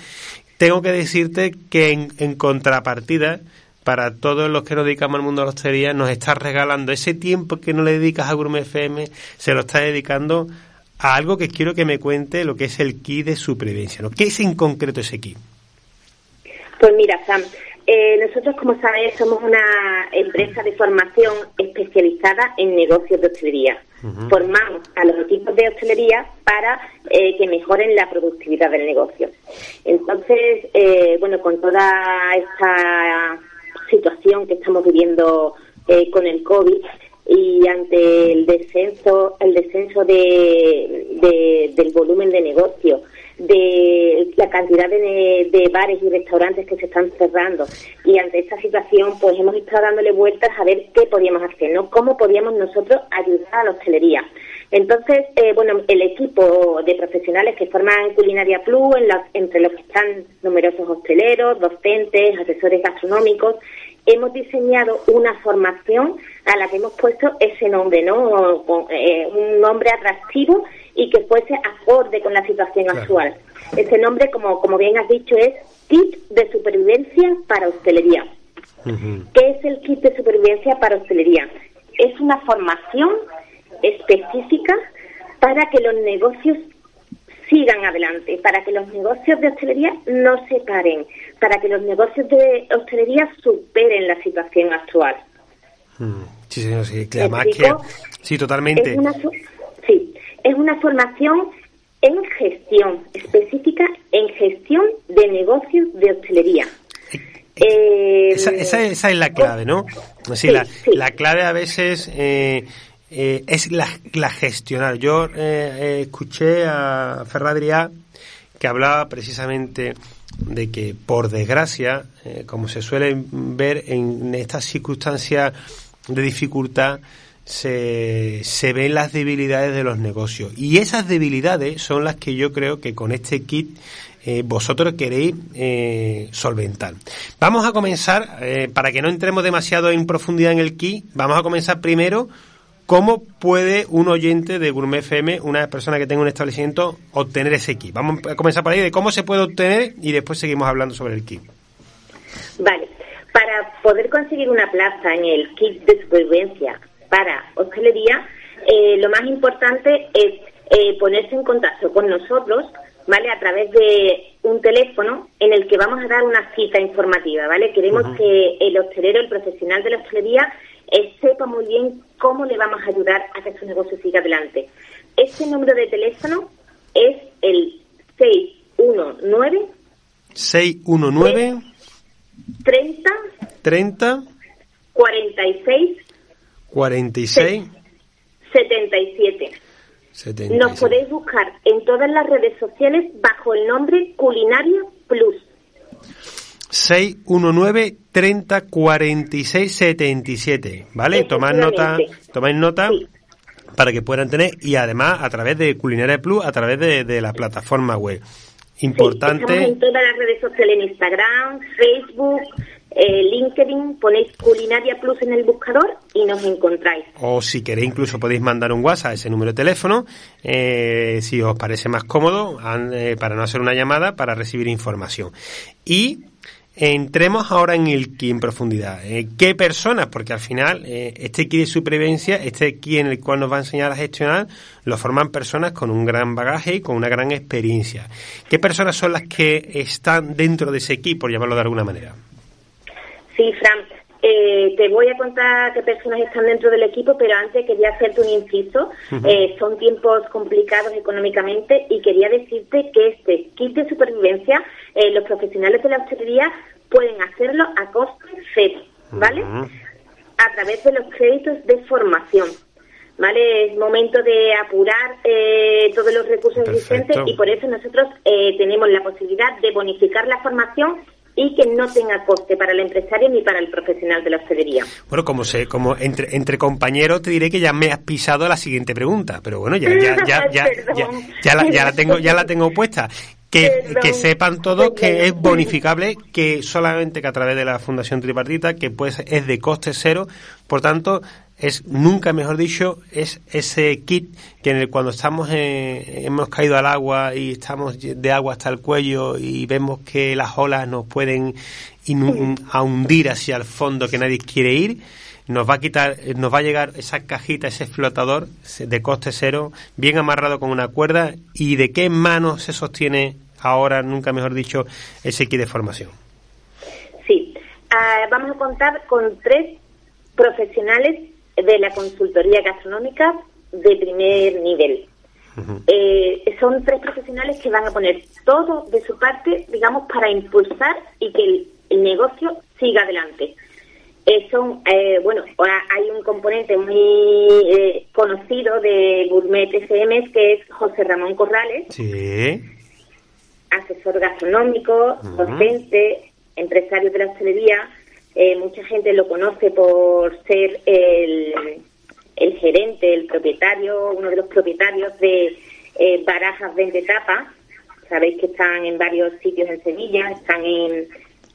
tengo que decirte que en, en contrapartida para todos los que nos dedicamos al mundo de la hostelería, nos estás regalando ese tiempo que no le dedicas a Gourmet FM, se lo estás dedicando a algo que quiero que me cuente lo que es el kit de supervivencia. ¿no? ¿Qué es en concreto ese kit? Pues mira, Sam, eh, nosotros, como sabes, somos una empresa de formación especializada en negocios de hostelería. Formamos a los equipos de hostelería para eh, que mejoren la productividad del negocio. Entonces, eh, bueno, con toda esta situación que estamos viviendo con el COVID, y ante el descenso el descenso de, del volumen de negocio de la cantidad de, bares y restaurantes que se están cerrando. Y ante esta situación pues hemos estado dándole vueltas a ver qué podíamos hacer no cómo podíamos nosotros ayudar a la hostelería entonces eh, bueno el equipo de profesionales que forman Culinaria Plus en entre los que están numerosos hosteleros docentes asesores gastronómicos hemos diseñado una formación a la que hemos puesto ese nombre, ¿no? Eh, un nombre atractivo y que fuese acorde con la situación actual. Ese nombre, como, como bien has dicho, es Kit de Supervivencia para Hostelería. ¿Qué es el Kit de Supervivencia para Hostelería? Es una formación específica para que los negocios sigan adelante, para que los negocios de hostelería no se paren, para que los negocios de hostelería superen la situación actual. Mm, sí, señor, sí, sí, totalmente. Es una, sí, es una formación en gestión, específica en gestión de negocios de hostelería. Eh, esa, esa, es la clave, ¿no? Sí, la, la, clave a veces eh, eh, es la, la, gestionar. Yo eh, escuché a Ferradriá que hablaba precisamente de que, por desgracia, eh, como se suele ver en estas circunstancias de dificultad, se, se ven las debilidades de los negocios. Y esas debilidades son las que yo creo que con este kit vosotros queréis solventar. Vamos a comenzar, para que no entremos demasiado en profundidad en el kit, vamos a comenzar primero ¿Cómo puede un oyente de Gourmet FM, una persona que tenga un establecimiento, obtener ese kit? Vamos a comenzar por ahí de cómo se puede obtener y después seguimos hablando sobre el kit. Vale. Para poder conseguir una plaza en el kit de supervivencia para hostelería, eh, lo más importante es eh, ponerse en contacto con nosotros, ¿vale? A través de un teléfono en el que vamos a dar una cita informativa, ¿vale? Queremos que el hostelero, el profesional de la hostelería, eh, sepa muy bien cómo le vamos a ayudar a que su negocio siga adelante. Este número de teléfono es el 619 619 30 30 46 46 77. 77. Nos podéis buscar en todas las redes sociales bajo el nombre Culinaria Plus. 619 30 46 77, ¿vale? Tomad nota, tomáis nota para que puedan tener y además a través de Culinaria Plus, a través de, la plataforma web. Importante. en todas las redes sociales, en Instagram, Facebook, eh, LinkedIn, ponéis Culinaria Plus en el buscador y nos encontráis. O si queréis, incluso podéis mandar un WhatsApp a ese número de teléfono, eh, si os parece más cómodo, eh, para no hacer una llamada, para recibir información. Y Entremos ahora en el kit en profundidad. ¿Qué personas? Porque al final, este kit de supervivencia, este kit en el cual nos va a enseñar a gestionar, lo forman personas con un gran bagaje y con una gran experiencia. ¿Qué personas son las que están dentro de ese kit, por llamarlo de alguna manera? Sí, Fran. Eh, te voy a contar qué personas están dentro del equipo, pero antes quería hacerte un inciso. Eh, son tiempos complicados económicamente y quería decirte que este kit de supervivencia, eh, los profesionales de la hostelería pueden hacerlo a costo cero, ¿vale? A través de los créditos de formación. ¿Vale? Es momento de apurar todos los recursos existentes y por eso nosotros tenemos la posibilidad de bonificar la formación y que no tenga coste para el empresario ni para el profesional de la hostelería. Bueno, como sé, como entre, entre compañeros te diré que ya me has pisado la siguiente pregunta, pero bueno, ya, ya, ya, ya, ya, la, ya la tengo, ya la tengo puesta. Que, que, sepan todos que es bonificable, que solamente que a través de la Fundación Tripartita, que pues es de coste cero, por tanto, es nunca mejor dicho es ese kit que en el, cuando estamos hemos caído al agua y estamos de agua hasta el cuello y vemos que las olas nos pueden hundir hacia el fondo que nadie quiere ir nos va a quitar nos va a llegar esa cajita ese flotador de coste cero bien amarrado con una cuerda. Y de qué manos se sostiene ahora nunca mejor dicho ese kit de formación sí. Ah, vamos a contar con tres profesionales de la consultoría gastronómica de primer nivel. Eh, son tres profesionales que van a poner todo de su parte, digamos, para impulsar y que el, negocio siga adelante. Eh, son, eh, bueno, hay un componente muy conocido de Gourmet SM que es José Ramón Corrales, asesor gastronómico, docente, empresario de la hostelería, eh, mucha gente lo conoce por ser el, el, gerente, el propietario, uno de los propietarios de eh, Barajas Vende Tapa. Sabéis que están en varios sitios en Sevilla, están en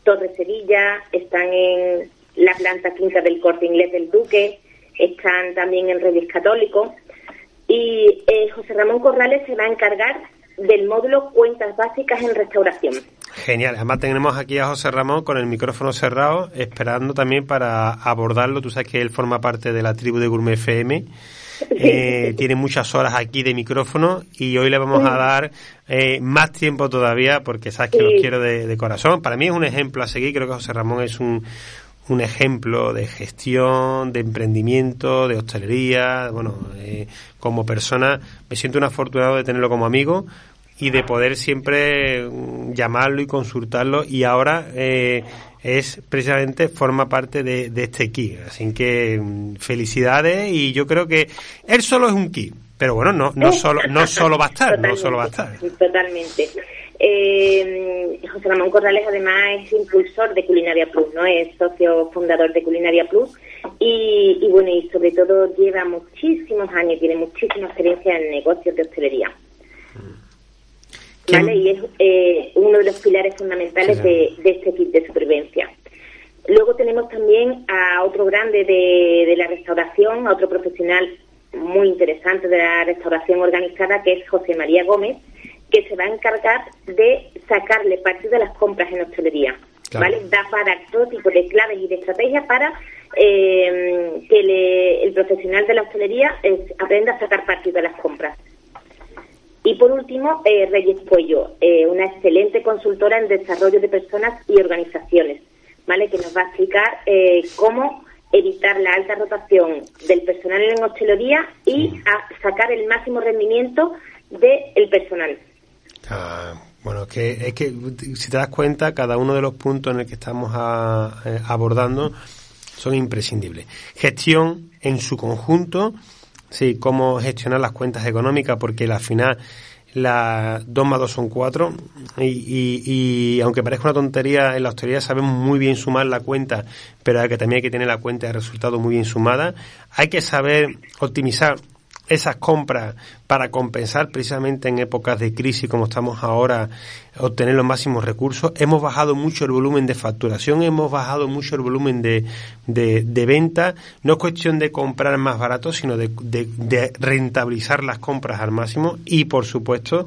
Torre Sevilla, están en la planta quinta del Corte Inglés del Duque, están también en Reyes Católicos. Y eh, José Ramón Corrales se va a encargar del módulo Cuentas Básicas en Restauración. Genial. Además tenemos aquí a José Ramón con el micrófono cerrado, esperando también para abordarlo. Tú sabes que él forma parte de la tribu de Gourmet FM. Eh, tiene muchas horas aquí de micrófono y hoy le vamos a dar eh, más tiempo todavía porque sabes que lo quiero de, corazón. Para mí es un ejemplo a seguir. Creo que José Ramón es un, un ejemplo de gestión, de emprendimiento, de hostelería. Bueno, eh, como persona me siento un afortunado de tenerlo como amigo y de poder siempre mm, llamarlo y consultarlo y ahora eh, es precisamente forma parte de, este kit así que mm, felicidades y yo creo que él solo es un kit pero bueno no no solo no solo va a estar no solo va a estar. Totalmente eh, José Ramón Corrales además es impulsor de Culinaria Plus no es socio fundador de Culinaria Plus. Y, y bueno y sobre todo lleva muchísimos años tiene muchísima experiencia en negocios de hostelería. Y es eh, uno de los pilares fundamentales de, este kit de supervivencia. Luego tenemos también a otro grande de, la restauración, a otro profesional muy interesante de la restauración organizada, que es José María Gómez, que se va a encargar de sacarle partido de las compras en hostelería. ¿vale? Da para todo tipo de claves y de estrategias para eh, que el profesional de la hostelería aprenda a sacar partido de las compras. Y por último, eh, Reyes Puello, eh, una excelente consultora en desarrollo de personas y organizaciones, ¿vale? que nos va a explicar eh, cómo evitar la alta rotación del personal en hostelería y a sacar el máximo rendimiento del personal. Ah, bueno, es que, es que si te das cuenta, cada uno de los puntos en el que estamos abordando son imprescindibles. Gestión en su conjunto, Sí, cómo gestionar las cuentas económicas, porque al final las 2 más 2 son 4 y, y, aunque parezca una tontería, en la hostelería sabemos muy bien sumar la cuenta, pero hay que también hay que tener la cuenta de resultados muy bien sumada. Hay que saber optimizar esas compras para compensar precisamente en épocas de crisis como estamos ahora, obtener los máximos recursos. Hemos bajado mucho el volumen de facturación, hemos bajado mucho el volumen de, de, venta. No es cuestión de comprar más barato, sino de, de rentabilizar las compras al máximo y, por supuesto,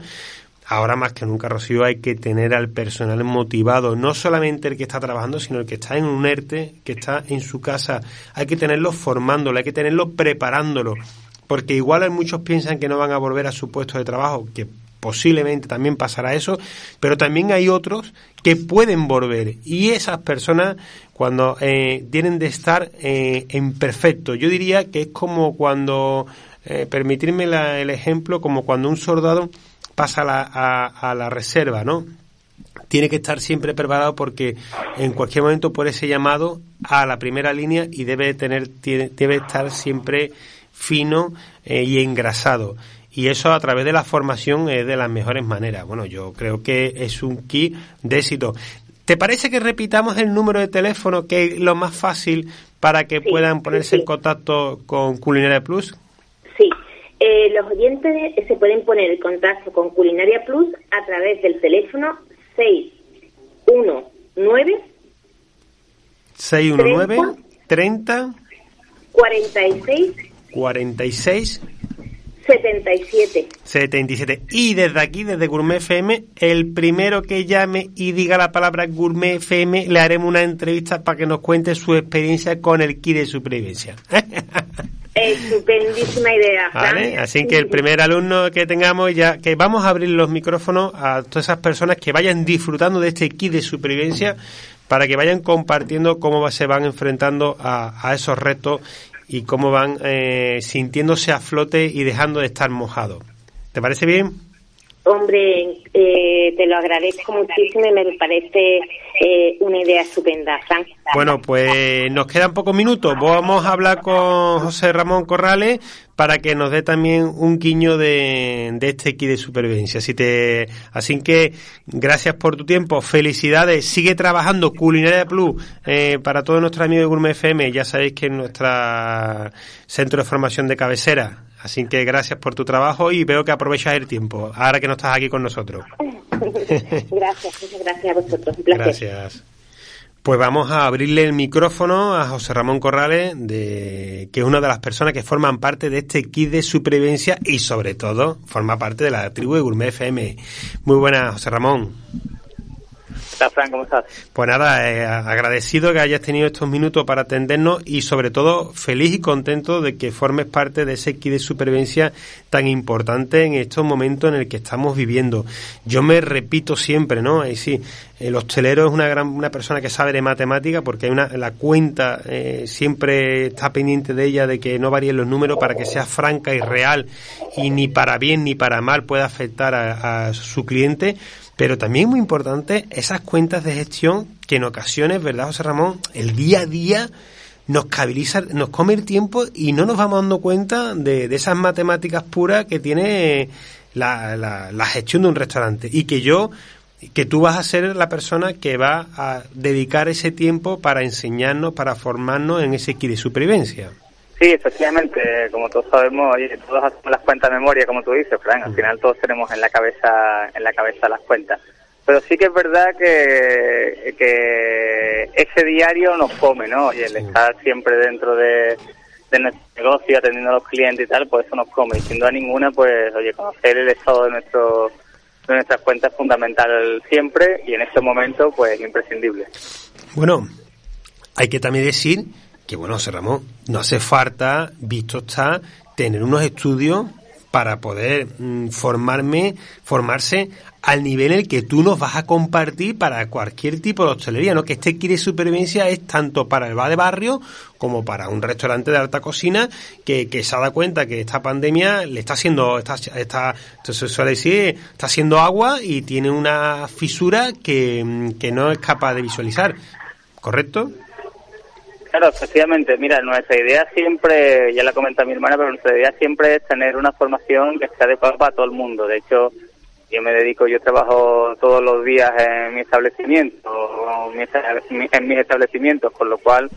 ahora más que nunca, Rocío, hay que tener al personal motivado, no solamente el que está trabajando, sino el que está en un ERTE, que está en su casa. Hay que tenerlo formándolo, hay que tenerlo preparándolo, porque igual muchos piensan que no van a volver a su puesto de trabajo, que posiblemente también pasará eso, pero también hay otros que pueden volver y esas personas cuando eh, tienen de estar eh, en perfecto, yo diría que es como cuando, eh, permitirme el ejemplo, como cuando un soldado pasa a, la reserva, ¿no? Tiene que estar siempre preparado porque en cualquier momento puede ser llamado a la primera línea y debe tener debe estar siempre fino eh, y engrasado y eso a través de la formación es de las mejores maneras. Bueno, yo creo que es un key de éxito. ¿Te parece que repitamos el número de teléfono que es lo más fácil para que puedan ponerse en contacto con Culinaria Plus? Sí, eh, los oyentes se pueden poner en contacto con Culinaria Plus a través del teléfono 619 619 30 46 46 77. 77. Y desde aquí, desde Gourmet FM, el primero que llame y diga la palabra Gourmet FM, le haremos una entrevista para que nos cuente su experiencia con el kit de supervivencia. Estupendísima idea. ¿Vale? Así que el primer alumno que tengamos ya, que vamos a abrir los micrófonos a todas esas personas que vayan disfrutando de este kit de supervivencia para que vayan compartiendo cómo se van enfrentando a, esos retos y cómo van eh, sintiéndose a flote y dejando de estar mojados. ¿Te parece bien? Hombre, eh, te lo agradezco muchísimo y me parece eh, una idea estupenda, Bueno, pues nos quedan pocos minutos. Vamos a hablar con José Ramón Corrales para que nos dé también un guiño de, este kit de supervivencia. Así, te, así que gracias por tu tiempo, felicidades, sigue trabajando Culinaria Plus eh, para todos nuestros amigos de Gourmet FM. Ya sabéis que es nuestro centro de formación de cabecera Así que gracias por tu trabajo y veo que aprovechas el tiempo, ahora que no estás aquí con nosotros. gracias, muchas gracias a vosotros. Gracias. Pues vamos a abrirle el micrófono a José Ramón Corrales, de, que es una de las personas que forman parte de este kit de supervivencia y sobre todo forma parte de la tribu de Gourmet FM. Muy buenas, José Ramón. ¿Cómo estás? Pues nada, eh, agradecido que hayas tenido estos minutos para atendernos y sobre todo feliz y contento de que formes parte de ese kit de supervivencia tan importante en estos momentos en el que estamos viviendo. Yo me repito siempre, ¿no? Y sí, el hostelero es una gran una persona que sabe de matemática porque hay una la cuenta eh, siempre está pendiente de ella de que no varíen los números para que sea franca y real y ni para bien ni para mal pueda afectar a su cliente pero también muy importante esas cuentas de gestión que en ocasiones, ¿verdad, José Ramón? El día a día nos cabiliza, nos come el tiempo y no nos vamos dando cuenta de, esas matemáticas puras que tiene la, la, gestión de un restaurante. Y que yo, que tú vas a ser la persona que va a dedicar ese tiempo para enseñarnos, para formarnos en ese kit de supervivencia. Sí, efectivamente, como todos sabemos, todos hacemos las cuentas de memoria, como tú dices, Frank, al final todos tenemos en la cabeza, en la cabeza las cuentas. Pero sí que es verdad que, que ese diario nos come, ¿no? Y el estar siempre dentro de, nuestro negocio, atendiendo a los clientes y tal, pues eso nos come. Y sin duda ninguna, pues, oye, conocer el estado de nuestro de nuestras cuentas es fundamental siempre y en este momento, pues, imprescindible. Bueno, hay que también decir que bueno, José Ramón, no hace falta, visto está, tener unos estudios para poder mm, formarme, formarse al nivel en el que tú nos vas a compartir para cualquier tipo de hostelería, ¿no? Que este de supervivencia es tanto para el bar de barrio como para un restaurante de alta cocina que, que se ha dado cuenta que esta pandemia le está haciendo, está, está, se suele decir, está haciendo agua y tiene una fisura que, mm, que no es capaz de visualizar. ¿Correcto? Claro, efectivamente. Mira, nuestra idea siempre, ya la comenta mi hermana, pero nuestra idea siempre es tener una formación que esté adecuada para todo el mundo. De hecho, yo me dedico, yo trabajo todos los días en mi establecimiento, en mis establecimientos, con lo cual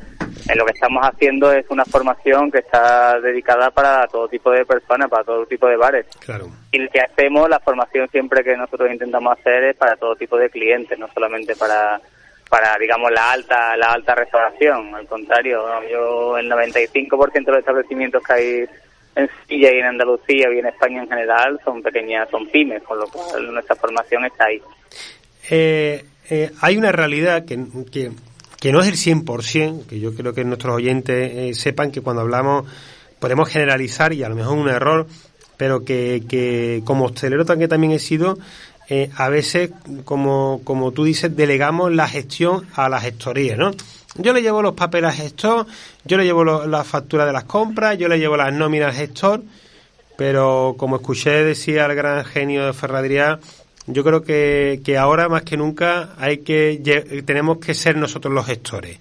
en lo que estamos haciendo es una formación que está dedicada para todo tipo de personas, para todo tipo de bares. Claro. Y lo que hacemos, la formación siempre que nosotros intentamos hacer es para todo tipo de clientes, no solamente para para digamos la alta la alta restauración. Al contrario yo el 95% de los establecimientos que hay en Sevilla y en Andalucía y en España en general son pequeñas son pymes con lo cual nuestra formación está ahí. Eh, eh, hay una realidad que, que, que, no es el 100%, que yo creo que nuestros oyentes eh, sepan que cuando hablamos podemos generalizar y a lo mejor un error, pero que, que como hostelero también he sido, eh, a veces, como, como tú dices, delegamos la gestión a la gestoría, ¿no? Yo le llevo los papeles al gestor, yo le llevo la factura de las compras, yo le llevo las nóminas al gestor, pero como escuché decía el gran genio de Ferradría, yo creo que, que ahora más que nunca hay que tenemos que ser nosotros los gestores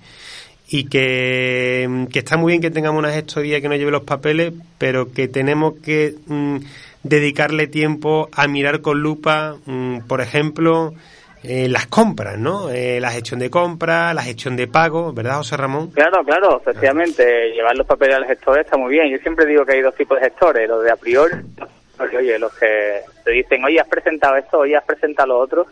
y que, que, está muy bien que tengamos una gestoría que nos lleve los papeles, pero que tenemos que mm, dedicarle tiempo a mirar con lupa, mm, por ejemplo, eh, las compras, ¿no? Eh, la gestión de compras, la gestión de pago, ¿verdad, José Ramón? Claro, claro, efectivamente, llevar los papeles al gestor está muy bien. Yo siempre digo que hay dos tipos de gestores, los de a priori oye, los que te dicen, oye, has presentado esto, oye, has presentado lo otro,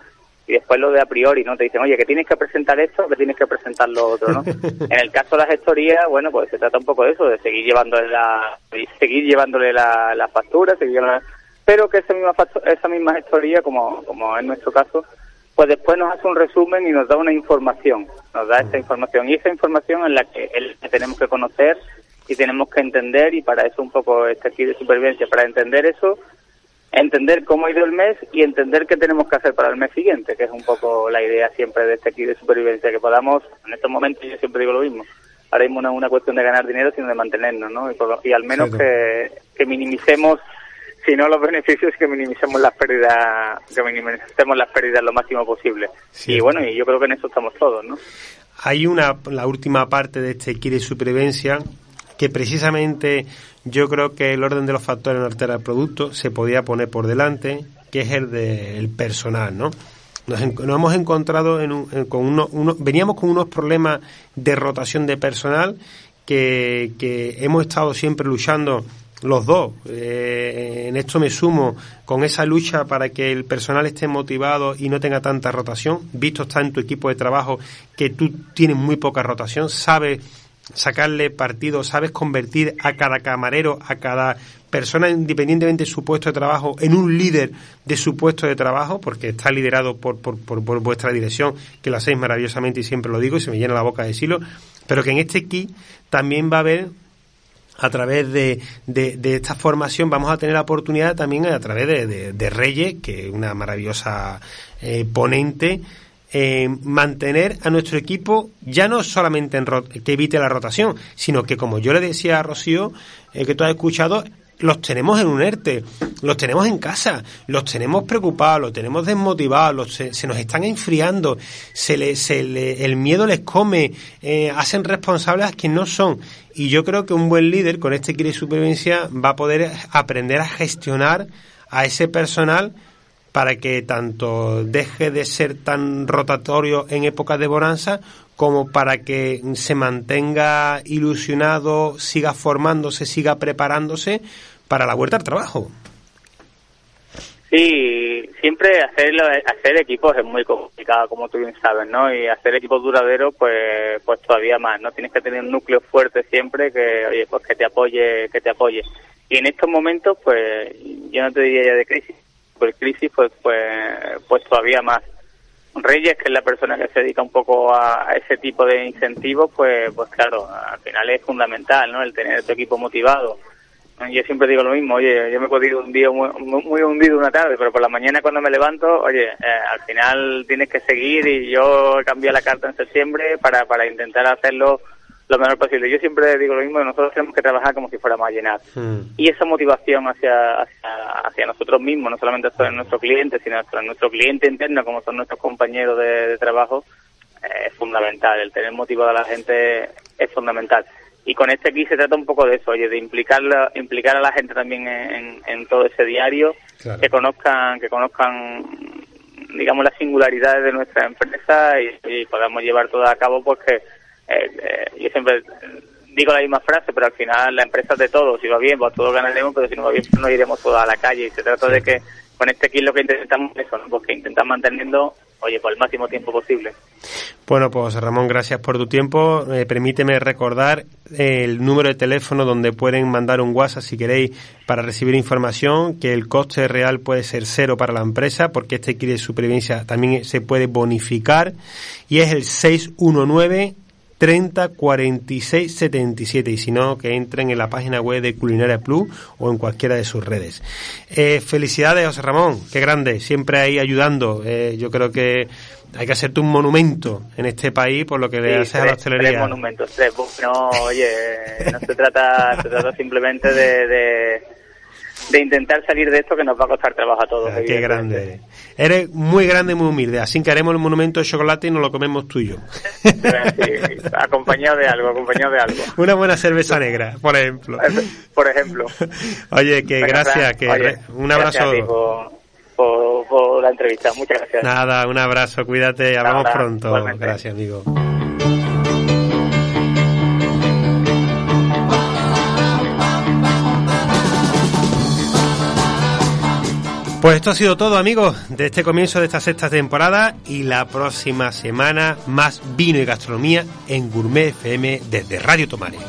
y después lo de a priori, ¿no? Te dicen, oye, que tienes que presentar esto, que tienes que presentar lo otro, ¿no? en el caso de la gestoría, bueno, pues se trata un poco de eso, de seguir llevándole la, seguir llevándole la, la factura, seguir pero que esa misma, esa misma gestoría, como, como en nuestro caso, pues después nos hace un resumen y nos da una información, nos da esa información, y esa información es la que, es la que tenemos que conocer y tenemos que entender, y para eso un poco este aquí de supervivencia, para entender eso, entender cómo ha ido el mes y entender qué tenemos que hacer para el mes siguiente, que es un poco la idea siempre de este aquí de supervivencia, que podamos, en estos momentos yo siempre digo lo mismo, ahora mismo no es una cuestión de ganar dinero, sino de mantenernos, ¿no? Y, al menos que, que minimicemos si no los beneficios que minimicemos las pérdidas que minimicemos las pérdidas lo máximo posible. Y bueno y yo creo que en eso estamos todos no hay una la última parte de este kit de supervivencia que precisamente yo creo que el orden de los factores en altera del producto se podía poner por delante, que es el del personal, ¿no? Nos, hemos encontrado con uno, veníamos con unos problemas de rotación de personal que, hemos estado siempre luchando los dos. Eh, en esto me sumo con esa lucha para que el personal esté motivado y no tenga tanta rotación. Visto está en tu equipo de trabajo que tú tienes muy poca rotación, sabes sacarle partido, sabes convertir a cada camarero, a cada persona independientemente de su puesto de trabajo, en un líder de su puesto de trabajo, porque está liderado por, por, por, vuestra dirección, que lo hacéis maravillosamente y siempre lo digo y se me llena la boca de decirlo, pero que en este kit también va a haber a través de, de, esta formación vamos a tener la oportunidad también a través de, de, Reyes, que es una maravillosa eh, ponente, eh, mantener a nuestro equipo ya no solamente en que evite la rotación, sino que como yo le decía a Rocío, eh, que tú has escuchado, los tenemos en un ERTE, los tenemos en casa, los tenemos preocupados, los tenemos desmotivados, se, nos están enfriando, se le, se le, el miedo les come, eh, hacen responsables a quien no son. Y yo creo que un buen líder con este kit de supervivencia va a poder aprender a gestionar a ese personal para que tanto deje de ser tan rotatorio en épocas de bonanza como para que se mantenga ilusionado, siga formándose, siga preparándose para la vuelta al trabajo. Sí, siempre hacer, hacer equipos es muy complicado, como tú bien sabes, ¿no? Y hacer equipos duraderos, pues, pues todavía más, ¿no? Tienes que tener un núcleo fuerte siempre que, oye, pues que te apoye, que te apoye. Y en estos momentos, pues, yo no te diría ya de crisis, por crisis, pues, pues, pues todavía más. Reyes, que es la persona que se dedica un poco a, ese tipo de incentivos, pues, pues claro, al final es fundamental, ¿no? El tener tu equipo motivado. Yo siempre digo lo mismo, oye, yo me he podido un día muy, muy, hundido una tarde, pero por la mañana cuando me levanto, oye, eh, al final tienes que seguir y yo cambié la carta en septiembre para, para intentar hacerlo lo mejor posible. Yo siempre digo lo mismo, nosotros tenemos que trabajar como si fuéramos a llenar. Hmm. Y esa motivación hacia, hacia, nosotros mismos, no solamente hacia nuestro cliente, sino hacia nuestro cliente interno, como son nuestros compañeros de, trabajo, eh, es fundamental. El tener motivado a la gente es fundamental. Y con este aquí se trata un poco de eso, oye, de implicar, implicar a la gente también en, todo ese diario, que conozcan, que conozcan digamos las singularidades de nuestra empresa y, y podamos llevar todo a cabo porque yo siempre digo la misma frase, pero al final la empresa es de todos. Si va bien, pues todos ganaremos, pero si no va bien, pues no iremos todos a la calle. Y se trata de que con este kit lo que intentamos es eso, ¿no? pues que intentamos manteniendo, oye, por el máximo tiempo posible. Bueno, pues Ramón, gracias por tu tiempo. Eh, permíteme recordar el número de teléfono donde pueden mandar un WhatsApp si queréis para recibir información, que el coste real puede ser cero para la empresa, porque este kit de supervivencia también se puede bonificar, y es el 619 30 46 77 y si no que entren en la página web de Culinaria Plus o en cualquiera de sus redes. Eh, felicidades José Ramón, qué grande, siempre ahí ayudando. Eh, yo creo que hay que hacerte un monumento en este país por lo que le haces a la hostelería. Tres monumentos, tres. No, oye, no se trata, se trata simplemente de de intentar salir de esto que nos va a costar trabajo a todos. Ah, qué grande. Eres muy grande y muy humilde, así que haremos el monumento de chocolate y nos lo comemos tú y yo. acompañado de algo, acompañado de algo. Una buena cerveza negra, por ejemplo. Por ejemplo. Oye, que gracias, que un abrazo. Por, por, la entrevista, muchas gracias. Nada, un abrazo, cuídate, hablamos pronto. Gracias, amigo. Pues esto ha sido todo, amigos, de este comienzo de esta sexta temporada y la próxima semana más vino y gastronomía en Gourmet FM desde Radio Tomare.